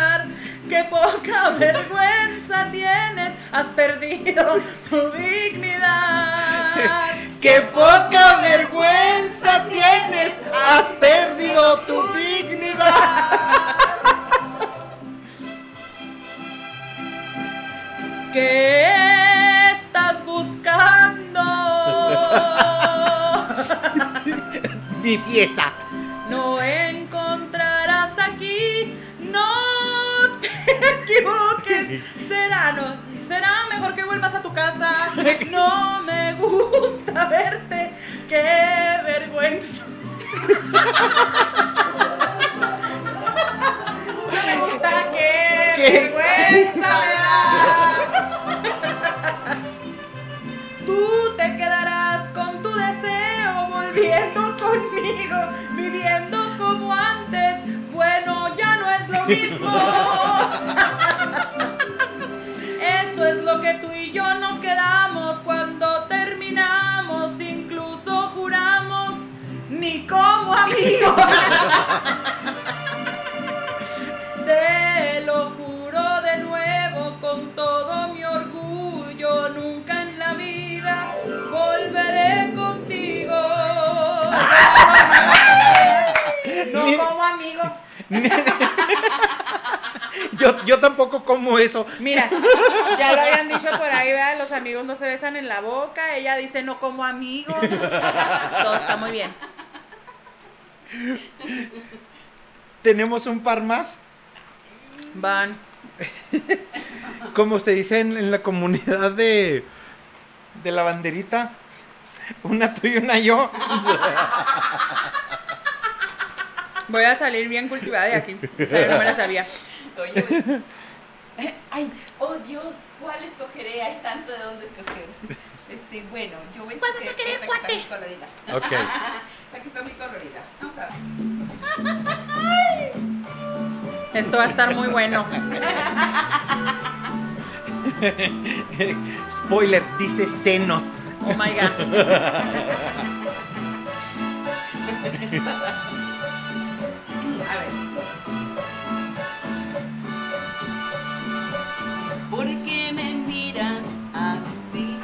buscar, qué poca vergüenza tienes, has perdido tu dignidad. ¡Qué poca vergüenza tienes! ¡Has perdido tu dignidad! ¿Qué estás buscando? Mi pieza. No encontrarás aquí, no equivoques. Será, no, será mejor que vuelvas a tu casa. No me gusta verte, qué vergüenza. No me gusta, qué, ¿Qué? vergüenza me da. Tú te quedarás con tu deseo, volviendo conmigo, viviendo como antes. Bueno, ya no es lo mismo. Eso es lo que tú y yo nos quedamos cuando terminamos, incluso juramos, ni como amigos. Te lo Yo, yo tampoco como eso. Mira, ya lo habían dicho por ahí, ¿verdad? Los amigos no se besan en la boca. Ella dice no como amigo. Todo está muy bien. Tenemos un par más. Van. Como se dice en, en la comunidad de, de la banderita. Una tú y una yo. Voy a salir bien cultivada de aquí. O sea, no me la sabía. Oye, pues, ay, oh Dios, ¿cuál escogeré? Hay tanto de dónde escoger. Este, bueno, yo voy a ¿Cuál vas a escoger querer, que está cuate? muy colorida. Ok. La que está muy colorida. Vamos a ver. Esto va a estar muy bueno. Spoiler, dice senos. Oh my god. A ver. ¿Por qué me miras así?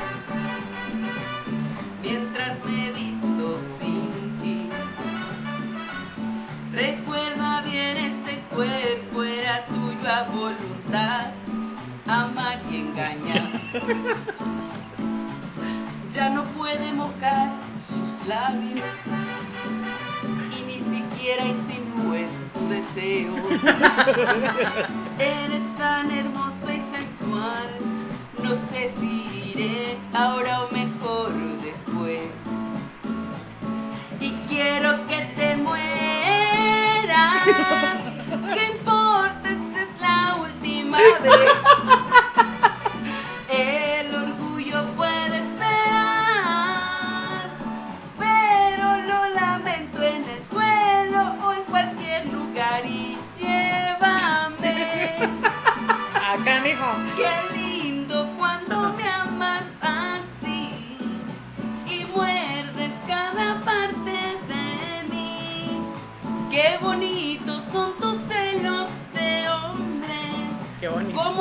Mientras me visto sin ti. Recuerda bien este cuerpo, era tuyo a voluntad. Amar y engañar. Ya no puede mojar sus labios así? Mientras me visto sin ti. Recuerda bien, este cuerpo era tuyo a voluntad. quiera insinúes tu deseo. Eres tan hermosa y sensual, no sé si iré ahora o mejor después. Y quiero que te mueras, ¿qué importa? Esta es la última vez.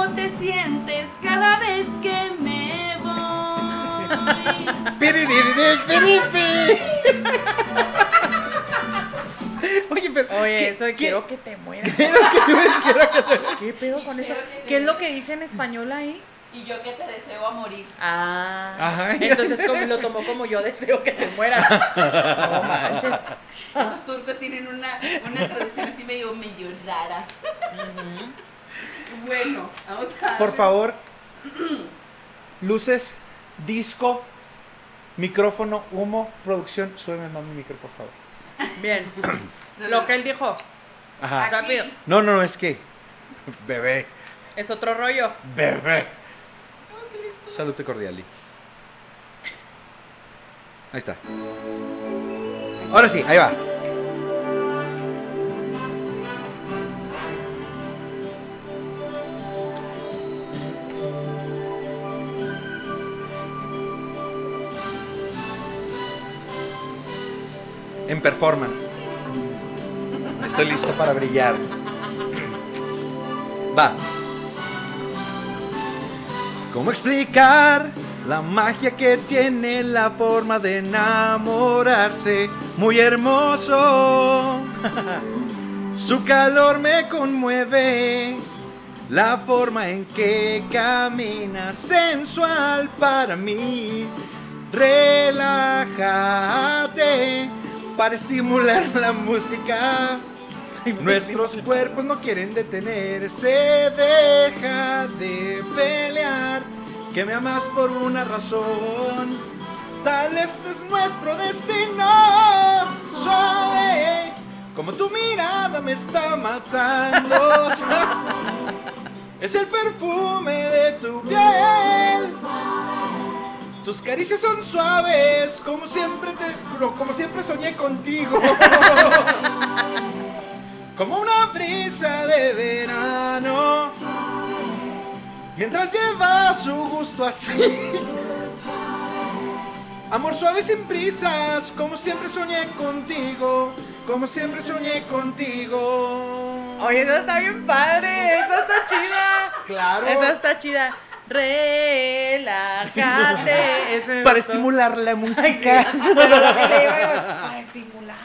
¿Cómo te sientes cada vez que me voy? Oye, pero. Oye, ¿qué- eso de qué- quiero que te mueras. quiero que- quiero que te- ¿Qué pedo con eso? ¿Qué es lo mueras. que dice en español ahí? Y yo que te deseo a morir. Ah, Ajá. entonces como, lo tomó como yo deseo que te mueras. No manches. Esos turcos tienen una, una traducción así medio, medio rara. Bueno, vamos a... Por favor, luces, disco, micrófono, humo, producción. Súbeme más mi micro, por favor. Bien. Lo que él dijo, Ajá. rápido. No, no, no, es que. Bebé, Es otro rollo. bebé. Salute cordial. Ahí está. Ahora sí, ahí va. En performance. Estoy listo para brillar. Va. ¿Cómo explicar la magia que tiene la forma de enamorarse? Muy hermoso. Su calor me conmueve. La forma en que camina sensual para mí. Relájate para estimular la música. Nuestros cuerpos no quieren detenerse, deja de pelear, que me amas por una razón. Tal este es nuestro destino, suave, como tu mirada me está matando. Es el perfume de tu piel. Tus caricias son suaves, como siempre te, como siempre soñé contigo. como una brisa de verano. Mientras lleva su gusto así. Amor suave sin prisas, como siempre soñé contigo, como siempre soñé contigo. Oye, esa está bien padre. Esa está chida. Claro. Esa está chida. Relájate. Ese Para estimular la Ay, música. sí. Para estimular.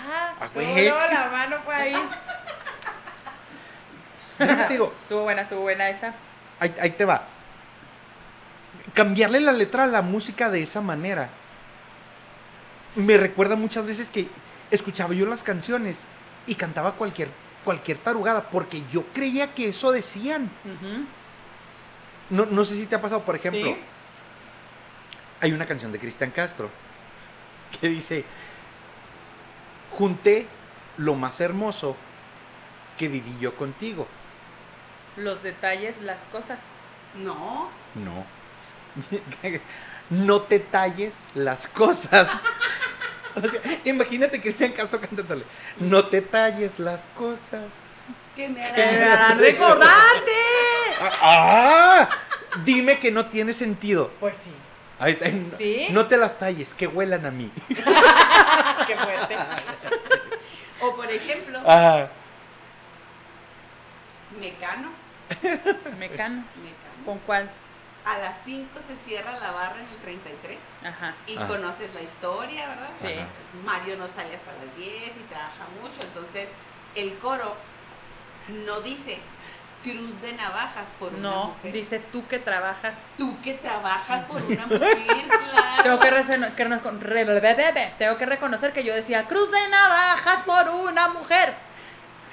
Ah, Luego, la mano fue ahí. Te digo, Estuvo buena, estuvo buena esa. ahí, ahí te va. Cambiarle la letra a la música de esa manera. Me recuerda muchas veces que escuchaba yo las canciones y cantaba cualquier, cualquier tarugada porque yo creía que eso decían. No, no sé si te ha pasado, por ejemplo, Sí. hay una canción de Cristian Castro que dice, junté lo más hermoso que viví yo contigo. Los detalles, las cosas. No, No. no te talles las cosas. O sea, imagínate que sean Castro cantándole. No te talles las cosas. que me Que me harán harán recordarte. ¡Ah! Dime que no tiene sentido. Pues sí. Ahí está. ¿Sí? No te las talles, que huelan a mí. Qué fuerte. O por ejemplo, Ah, Mecano. Mecano. Mecano. ¿Con cuál? A las 5 se cierra la barra en el 33 Ajá. y conoces la historia, ¿verdad? Sí. Ajá. Mario no sale hasta las 10 y trabaja mucho, entonces el coro no dice cruz de navajas por una No, mujer. dice tú que trabajas. Tú que trabajas por una mujer, claro. Tengo que, rece- que no- re- be- be- be- tengo que reconocer que yo decía cruz de navajas por una mujer.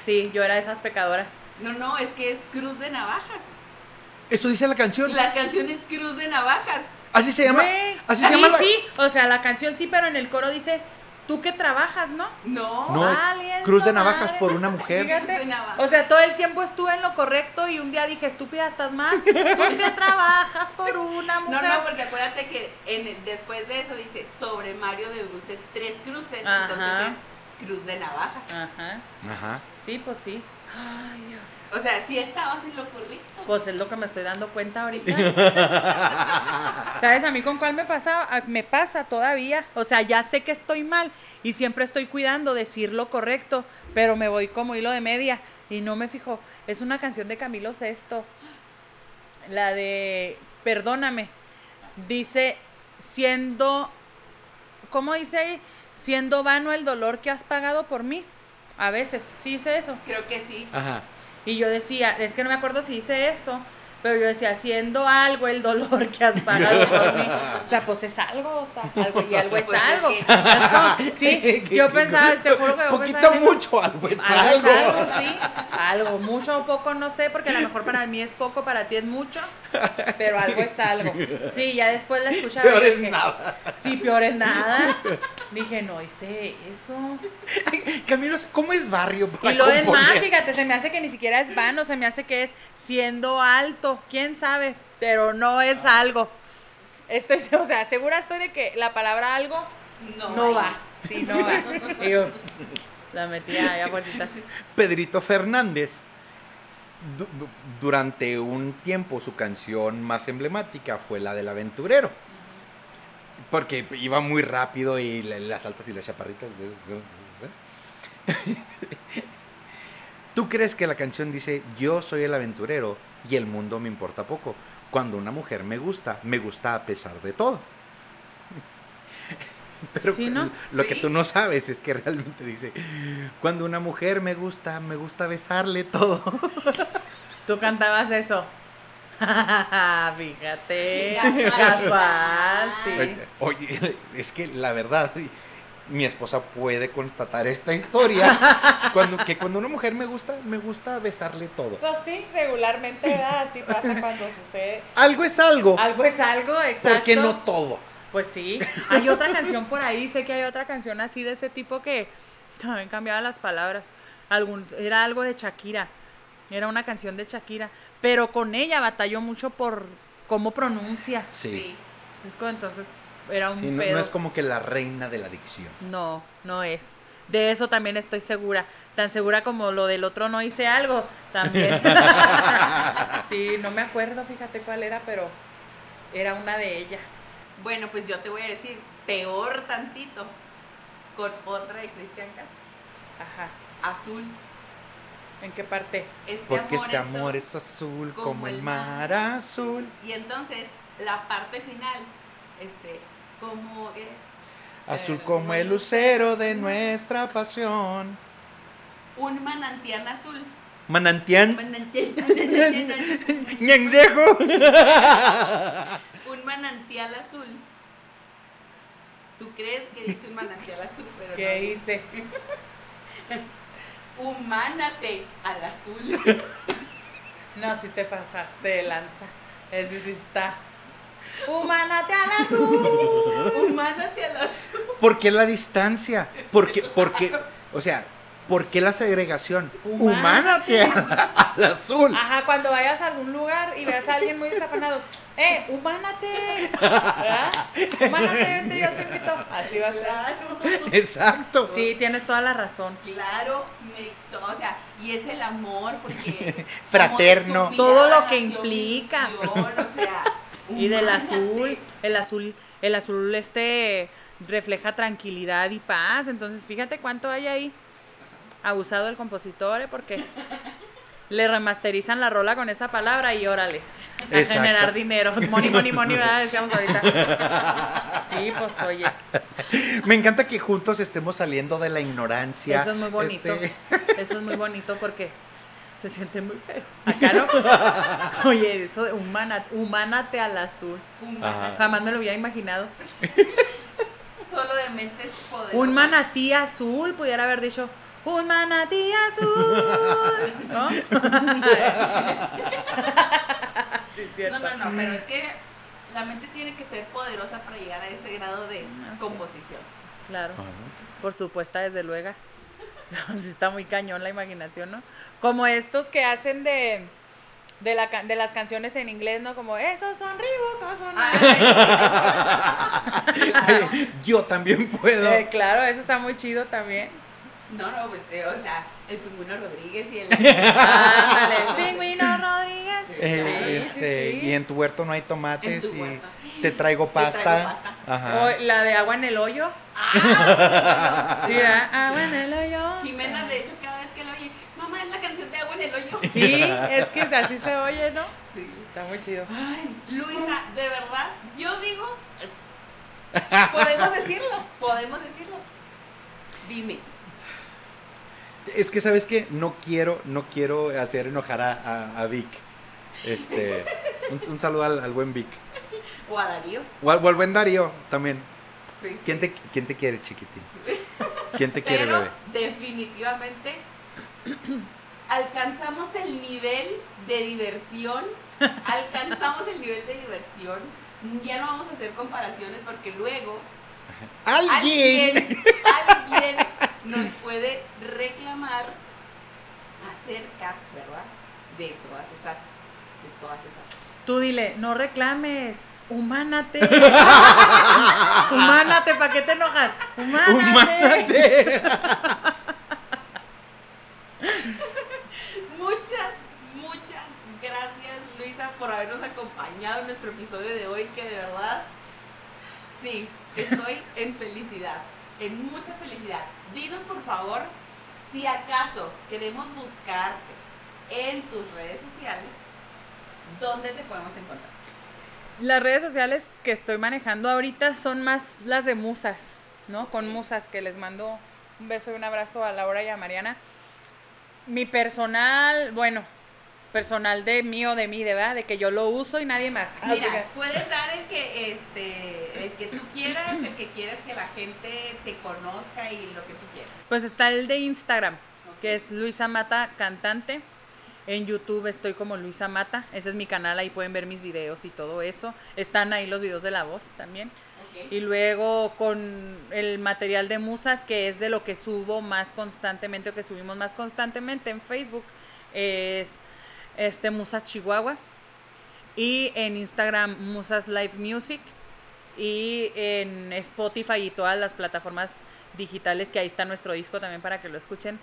Sí, yo era de esas pecadoras. No, no, es que es cruz de navajas. Eso dice la canción. La canción es cruz de navajas. Así se llama. Así se sí, llama. la- sí, o sea, la canción sí, pero en el coro dice tú que trabajas, ¿no? No. No, es Cruz de Navajas madre. por una mujer. Fíjate. O sea, todo el tiempo estuve en lo correcto y un día dije, estúpida, estás mal. ¿Por qué trabajas por una No, mujer? no, porque acuérdate que en el- después de eso dice sobre Mario de Bruces tres cruces, Ajá. entonces es cruz de navajas. Ajá. Ajá. Sí, pues sí. Ay, Dios. O sea, sí estabas en lo correcto. Pues es lo que me estoy dando cuenta ahorita. ¿Sabes a mí con cuál me pasa? Me pasa todavía. O sea, ya sé que estoy mal y siempre estoy cuidando decir lo correcto, pero me voy como hilo de media y no me fijo. Es una canción de Camilo Sesto. La de Perdóname. Dice, siendo, ¿cómo dice ahí? Siendo vano el dolor que has pagado por mí. A veces, sí dice eso. Creo que sí. Ajá. Y yo decía, es que no me acuerdo si hice eso, pero yo decía, haciendo algo el dolor que has pagado por mí. O sea, pues es algo, o sea, algo, y algo es Pues es algo. que- Es como- sí, yo pensaba, te juro que yo Poquito pensaba mucho, algo es Algo es algo. sí. Algo, mucho o poco, no sé, porque a lo mejor para mí es poco, para ti es mucho, pero algo es algo. Sí, ya después la escuchaba. y Peor es dije, nada. Sí, peor es nada. Dije, no hice eso. Camilo, ¿cómo es barrio para Y lo es más, fíjate, se me hace que ni siquiera es vano, se me hace que es siendo alto, quién sabe, pero no es algo. Estoy, o sea, segura estoy de que la palabra algo No, va. Sí, no va. Y yo la metía ahí a fuercitas. Pedrito Fernández, du- durante un tiempo su canción más emblemática fue la del aventurero. Porque iba muy rápido y la- las altas y las chaparritas. ¿Tú crees que la canción dice yo soy el aventurero y el mundo me importa poco? Cuando una mujer me gusta, me gusta a pesar de todo. Pero Sí, ¿no? lo que tú no sabes es que realmente dice, cuando una mujer me gusta, me gusta besarle todo. Tú cantabas eso. Fíjate. Sí, casual. Casual, sí. Oye, es que la verdad, mi esposa puede constatar esta historia, cuando, que cuando una mujer me gusta, me gusta besarle todo. Pues sí, regularmente así pasa cuando sucede. Algo es algo, Algo es algo, exacto. ¿por qué no todo? Pues sí, hay otra canción por ahí, sé que hay otra canción así de ese tipo que también cambiaba las palabras. Algún, era algo de Shakira, era una canción de Shakira, pero con ella batalló mucho por cómo pronuncia. Sí, como entonces era un Sí, no, pedo. no es como que la reina de la dicción. No, no es. De eso también estoy segura. Tan segura como lo del otro no hice algo, también. sí, no me acuerdo, fíjate cuál era, pero era una de ellas. Bueno, pues yo te voy a decir, peor tantito, con otra de Cristian Castro. Ajá. Azul. ¿En qué parte? Este Porque amor este es amor es azul como el mar azul. Y entonces, la parte final, este, como eh, Azul Eh, como el lucero de nuestra pasión. un manantial azul. Manantial, ñangrejo. un manantial azul. ¿Tú crees que dice un manantial azul? Pero ¿Qué no. hice? Humánate al azul. No, si te pasaste de lanza. Ese sí está. Humánate al azul. Humánate al azul. ¿Por qué la distancia? Porque, porque, o sea, ¿por qué la segregación? Humánate. Humánate al azul. Ajá, cuando vayas a algún lugar y veas a alguien muy desafanado, ¡eh, humánate! ¿Verdad? Humánate, vente, yo te invito. Así va a ser. Claro. Exacto. Sí, tienes toda la razón. Claro, me- o sea, y es el amor porque Fraterno. Todo lo que implica. ilusión, o sea, Y del azul, el azul, el azul este refleja tranquilidad y paz. Entonces, fíjate cuánto hay ahí. Abusado el compositor, ¿eh? porque le remasterizan la rola con esa palabra y órale. A Exacto. generar dinero. Money, money, money, ¿verdad? Decíamos ahorita. Sí, pues oye. Me encanta que juntos estemos saliendo de la ignorancia. Eso es muy bonito. Este, Eso es muy bonito porque Se siente muy feo. Acá no. Oye, eso de humana, humánate al azul. Ajá. Jamás me lo había imaginado. Solo de mentes poderosas. Un manatí azul, pudiera haber dicho. Un manatí azul. ¿No? sí, No, cierto. no, no, pero es que la mente tiene que ser poderosa para llegar a ese grado de Ah, sí. composición. Claro. Ajá. Por supuesto, desde luego. Está muy cañón la imaginación, ¿no? Como estos que hacen de, de, la, de las canciones en inglés, ¿no? Como, esos son Reebok, esos son... Ay, claro. Yo también puedo. Eh, claro, eso está muy chido también. No, no, pues, eh, o sea, el pingüino Rodríguez y el. Ándale, Pingüino Rodríguez. Eh, Sí, este, sí, sí. Y en tu huerto no hay tomates En tu y huerto. Te traigo pasta. traigo pasta. Ajá. O la de agua en el hoyo. Ah, Sí, ¿verdad? Agua en el hoyo. Jimena, de hecho, cada vez que lo oye, mamá, es la canción de agua en el hoyo. Sí, es que así se oye, ¿no? Sí. Está muy chido. Ay, Luisa, de verdad, yo digo, podemos decirlo, podemos decirlo. Dime, Es que sabes que no quiero, no quiero hacer enojar a, a- a Vic. Este, un, un saludo al, al buen Vic. O a Darío. O al, o al buen Darío también. Sí, sí. ¿Quién te, quién te quiere, chiquitín? ¿Quién te quiere, Pero bebé? definitivamente alcanzamos el nivel de diversión, alcanzamos el nivel de diversión. Ya no vamos a hacer comparaciones porque luego ¡Alguien! alguien, alguien nos puede reclamar acerca, ¿verdad? De todas esas, de todas esas. Tú dile, no reclames, humánate. humánate, ¿para qué te enojas? Humánate. ¡Humánate! Muchas, muchas gracias Luisa por habernos acompañado en nuestro episodio de hoy, que de verdad, sí, estoy en felicidad, en mucha felicidad. Dinos por favor si acaso queremos buscarte en tus redes sociales, ¿dónde te podemos encontrar? Las redes sociales que estoy manejando ahorita son más las de musas, ¿no? Con musas, que les mando un beso y un abrazo a Laura y a Mariana. Mi personal, bueno, personal de mí o de mí, de verdad, de que yo lo uso y nadie más. Mira, que- puedes dar el que este el que tú quieras, el que quieras que la gente te conozca y lo que tú quieras. Pues está el de Instagram, que es Luisa Mata Cantante. En YouTube estoy como Luisa Mata. Ese es mi canal, ahí pueden ver mis videos y todo eso. Están ahí los videos de la voz también. Y luego con el material de musas, que es de lo que subo más constantemente o que subimos más constantemente en Facebook, es este Musas Chihuahua. Y en Instagram Musas Live Music. Y en Spotify y todas las plataformas digitales que ahí está nuestro disco también para que lo escuchen.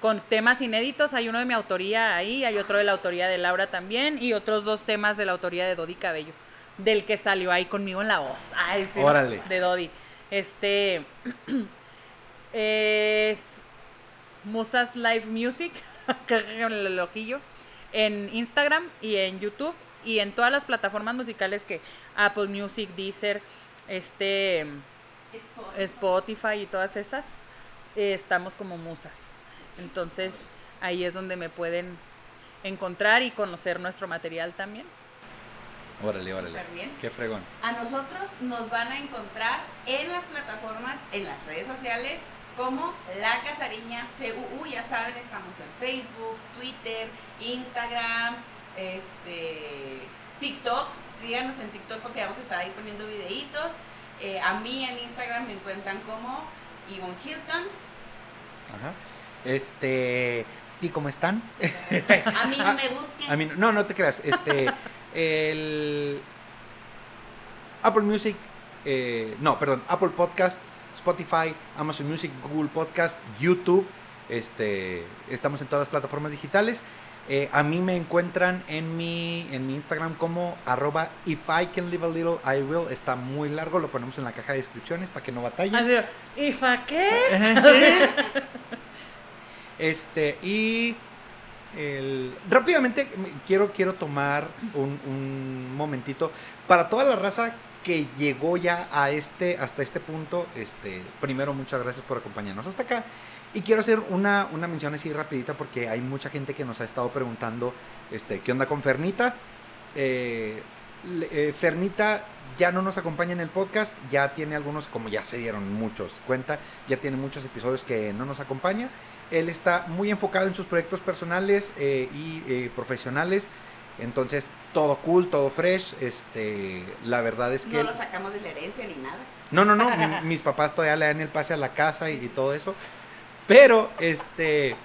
Con temas inéditos, hay uno de mi autoría ahí, hay otro de la autoría de Laura también y otros dos temas de la autoría de Dodi Cabello, del que salió ahí conmigo en la voz. Ay, sí, Órale. De Dodi. Este es Musas Live Music, el ojillo, en Instagram y en YouTube y en todas las plataformas musicales que Apple Music, Deezer, este Spotify y todas esas, eh, estamos como musas. Entonces ahí es donde me pueden encontrar y conocer nuestro material también. Órale, órale. Bien. Qué fregón. A nosotros nos van a encontrar en las plataformas, en las redes sociales, como La Casariña CUU. Ya saben, estamos en Facebook, Twitter, Instagram, este, TikTok. Síganos en TikTok porque vamos a estar ahí poniendo videitos. Eh, a mí en Instagram me encuentran como Yvonne Hilton. Ajá. Este, sí, ¿cómo están? A mí no me busquen. A mí, no, no te creas. Este, el Apple Music, eh, no, perdón, Apple Podcast, Spotify, Amazon Music, Google Podcast, YouTube. Este, estamos en todas las plataformas digitales. Eh, a mí me encuentran en mi, en mi Instagram como arroba if I can live a little, I will. Está muy largo, lo ponemos en la caja de descripciones para que no batallen. Así, ¿y fa qué? Este, y el- rápidamente me- quiero, quiero tomar un, momentito para toda la raza que llegó ya a este, hasta este punto. Este, primero, muchas gracias por acompañarnos hasta acá. Y quiero hacer una, una mención así rapidita porque hay mucha gente que nos ha estado preguntando, este, ¿qué onda con Fernita? Eh, eh, Fernita ya no nos acompaña en el podcast, ya tiene algunos, como ya se dieron muchos cuenta, ya tiene muchos episodios que no nos acompaña. Él está muy enfocado en sus proyectos personales eh, y eh, profesionales. Entonces, todo cool, todo fresh. Este, la verdad es que... No lo sacamos de la herencia ni nada. No, no, no. mi- mis papás todavía le dan el pase a la casa y, y todo eso. Pero, este.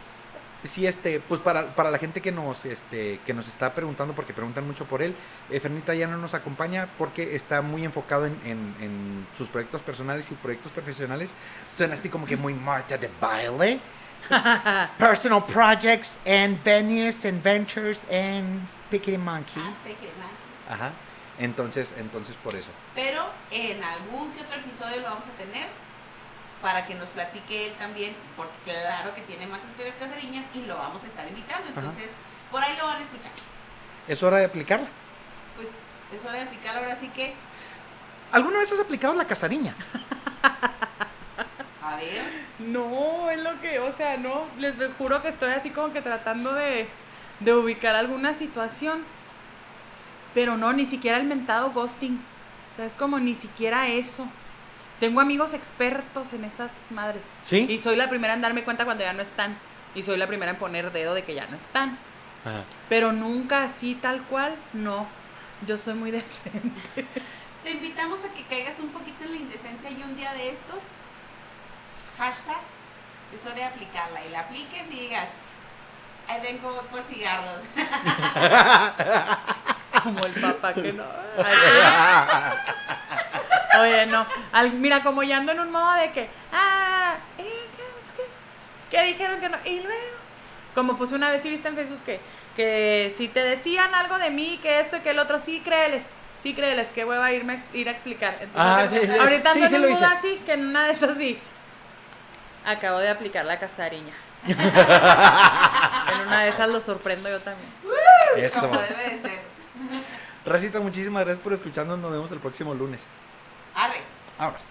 Sí, este, pues para, para la gente que nos, este, que nos está preguntando, porque preguntan mucho por él, eh, Fernita ya no nos acompaña porque está muy enfocado en, en- en sus proyectos personales y proyectos profesionales. Suena así como que muy Marta de baile. Personal projects and venues and ventures and Spickety Monkey. Ah. Ajá. Entonces, entonces por eso. Pero en algún que otro episodio lo vamos a tener para que nos platique él también, porque claro que tiene más historias casariñas y lo vamos a estar invitando. Entonces, por ahí lo van a escuchar. Es hora de aplicarla. Pues es hora de aplicar ahora sí que, ¿Alguna vez has aplicado la casariña? a ver, No, es lo que, o sea, no, les juro que estoy así como que tratando de, de ubicar alguna situación. Pero no, ni siquiera el mentado ghosting. O sea, es como ni siquiera eso. Tengo amigos expertos en esas madres. ¿Sí? Y soy la primera en darme cuenta cuando ya no están. Y soy la primera en poner dedo de que ya no están. Pero nunca así tal cual, no. Yo soy muy decente. te invitamos a que caigas un poquito en la indecencia y un día de estos, hashtag, es hora de aplicarla. Y la apliques y digas, ahí vengo por cigarros. Como el papá que no. Oye, no. Al- mira, como ya ando en un modo de que, ah, eh, ¿qué, es que, ¿qué dijeron que no? Y luego, como puse una vez y viste en Facebook que, que si te decían algo de mí, que esto y que el otro, sí, créeles. Sí, créeles, qué hueva irme a ir a explicar. Entonces, Ah, sí, sí. ahorita Sí, ando sí en un modo así, que en una de esas sí. Acabo de aplicar la casariña. en una de esas lo sorprendo yo también. Eso. Como debe de ser. Racita, muchísimas gracias por escucharnos. Nos vemos el próximo lunes. Arre. Vámonos.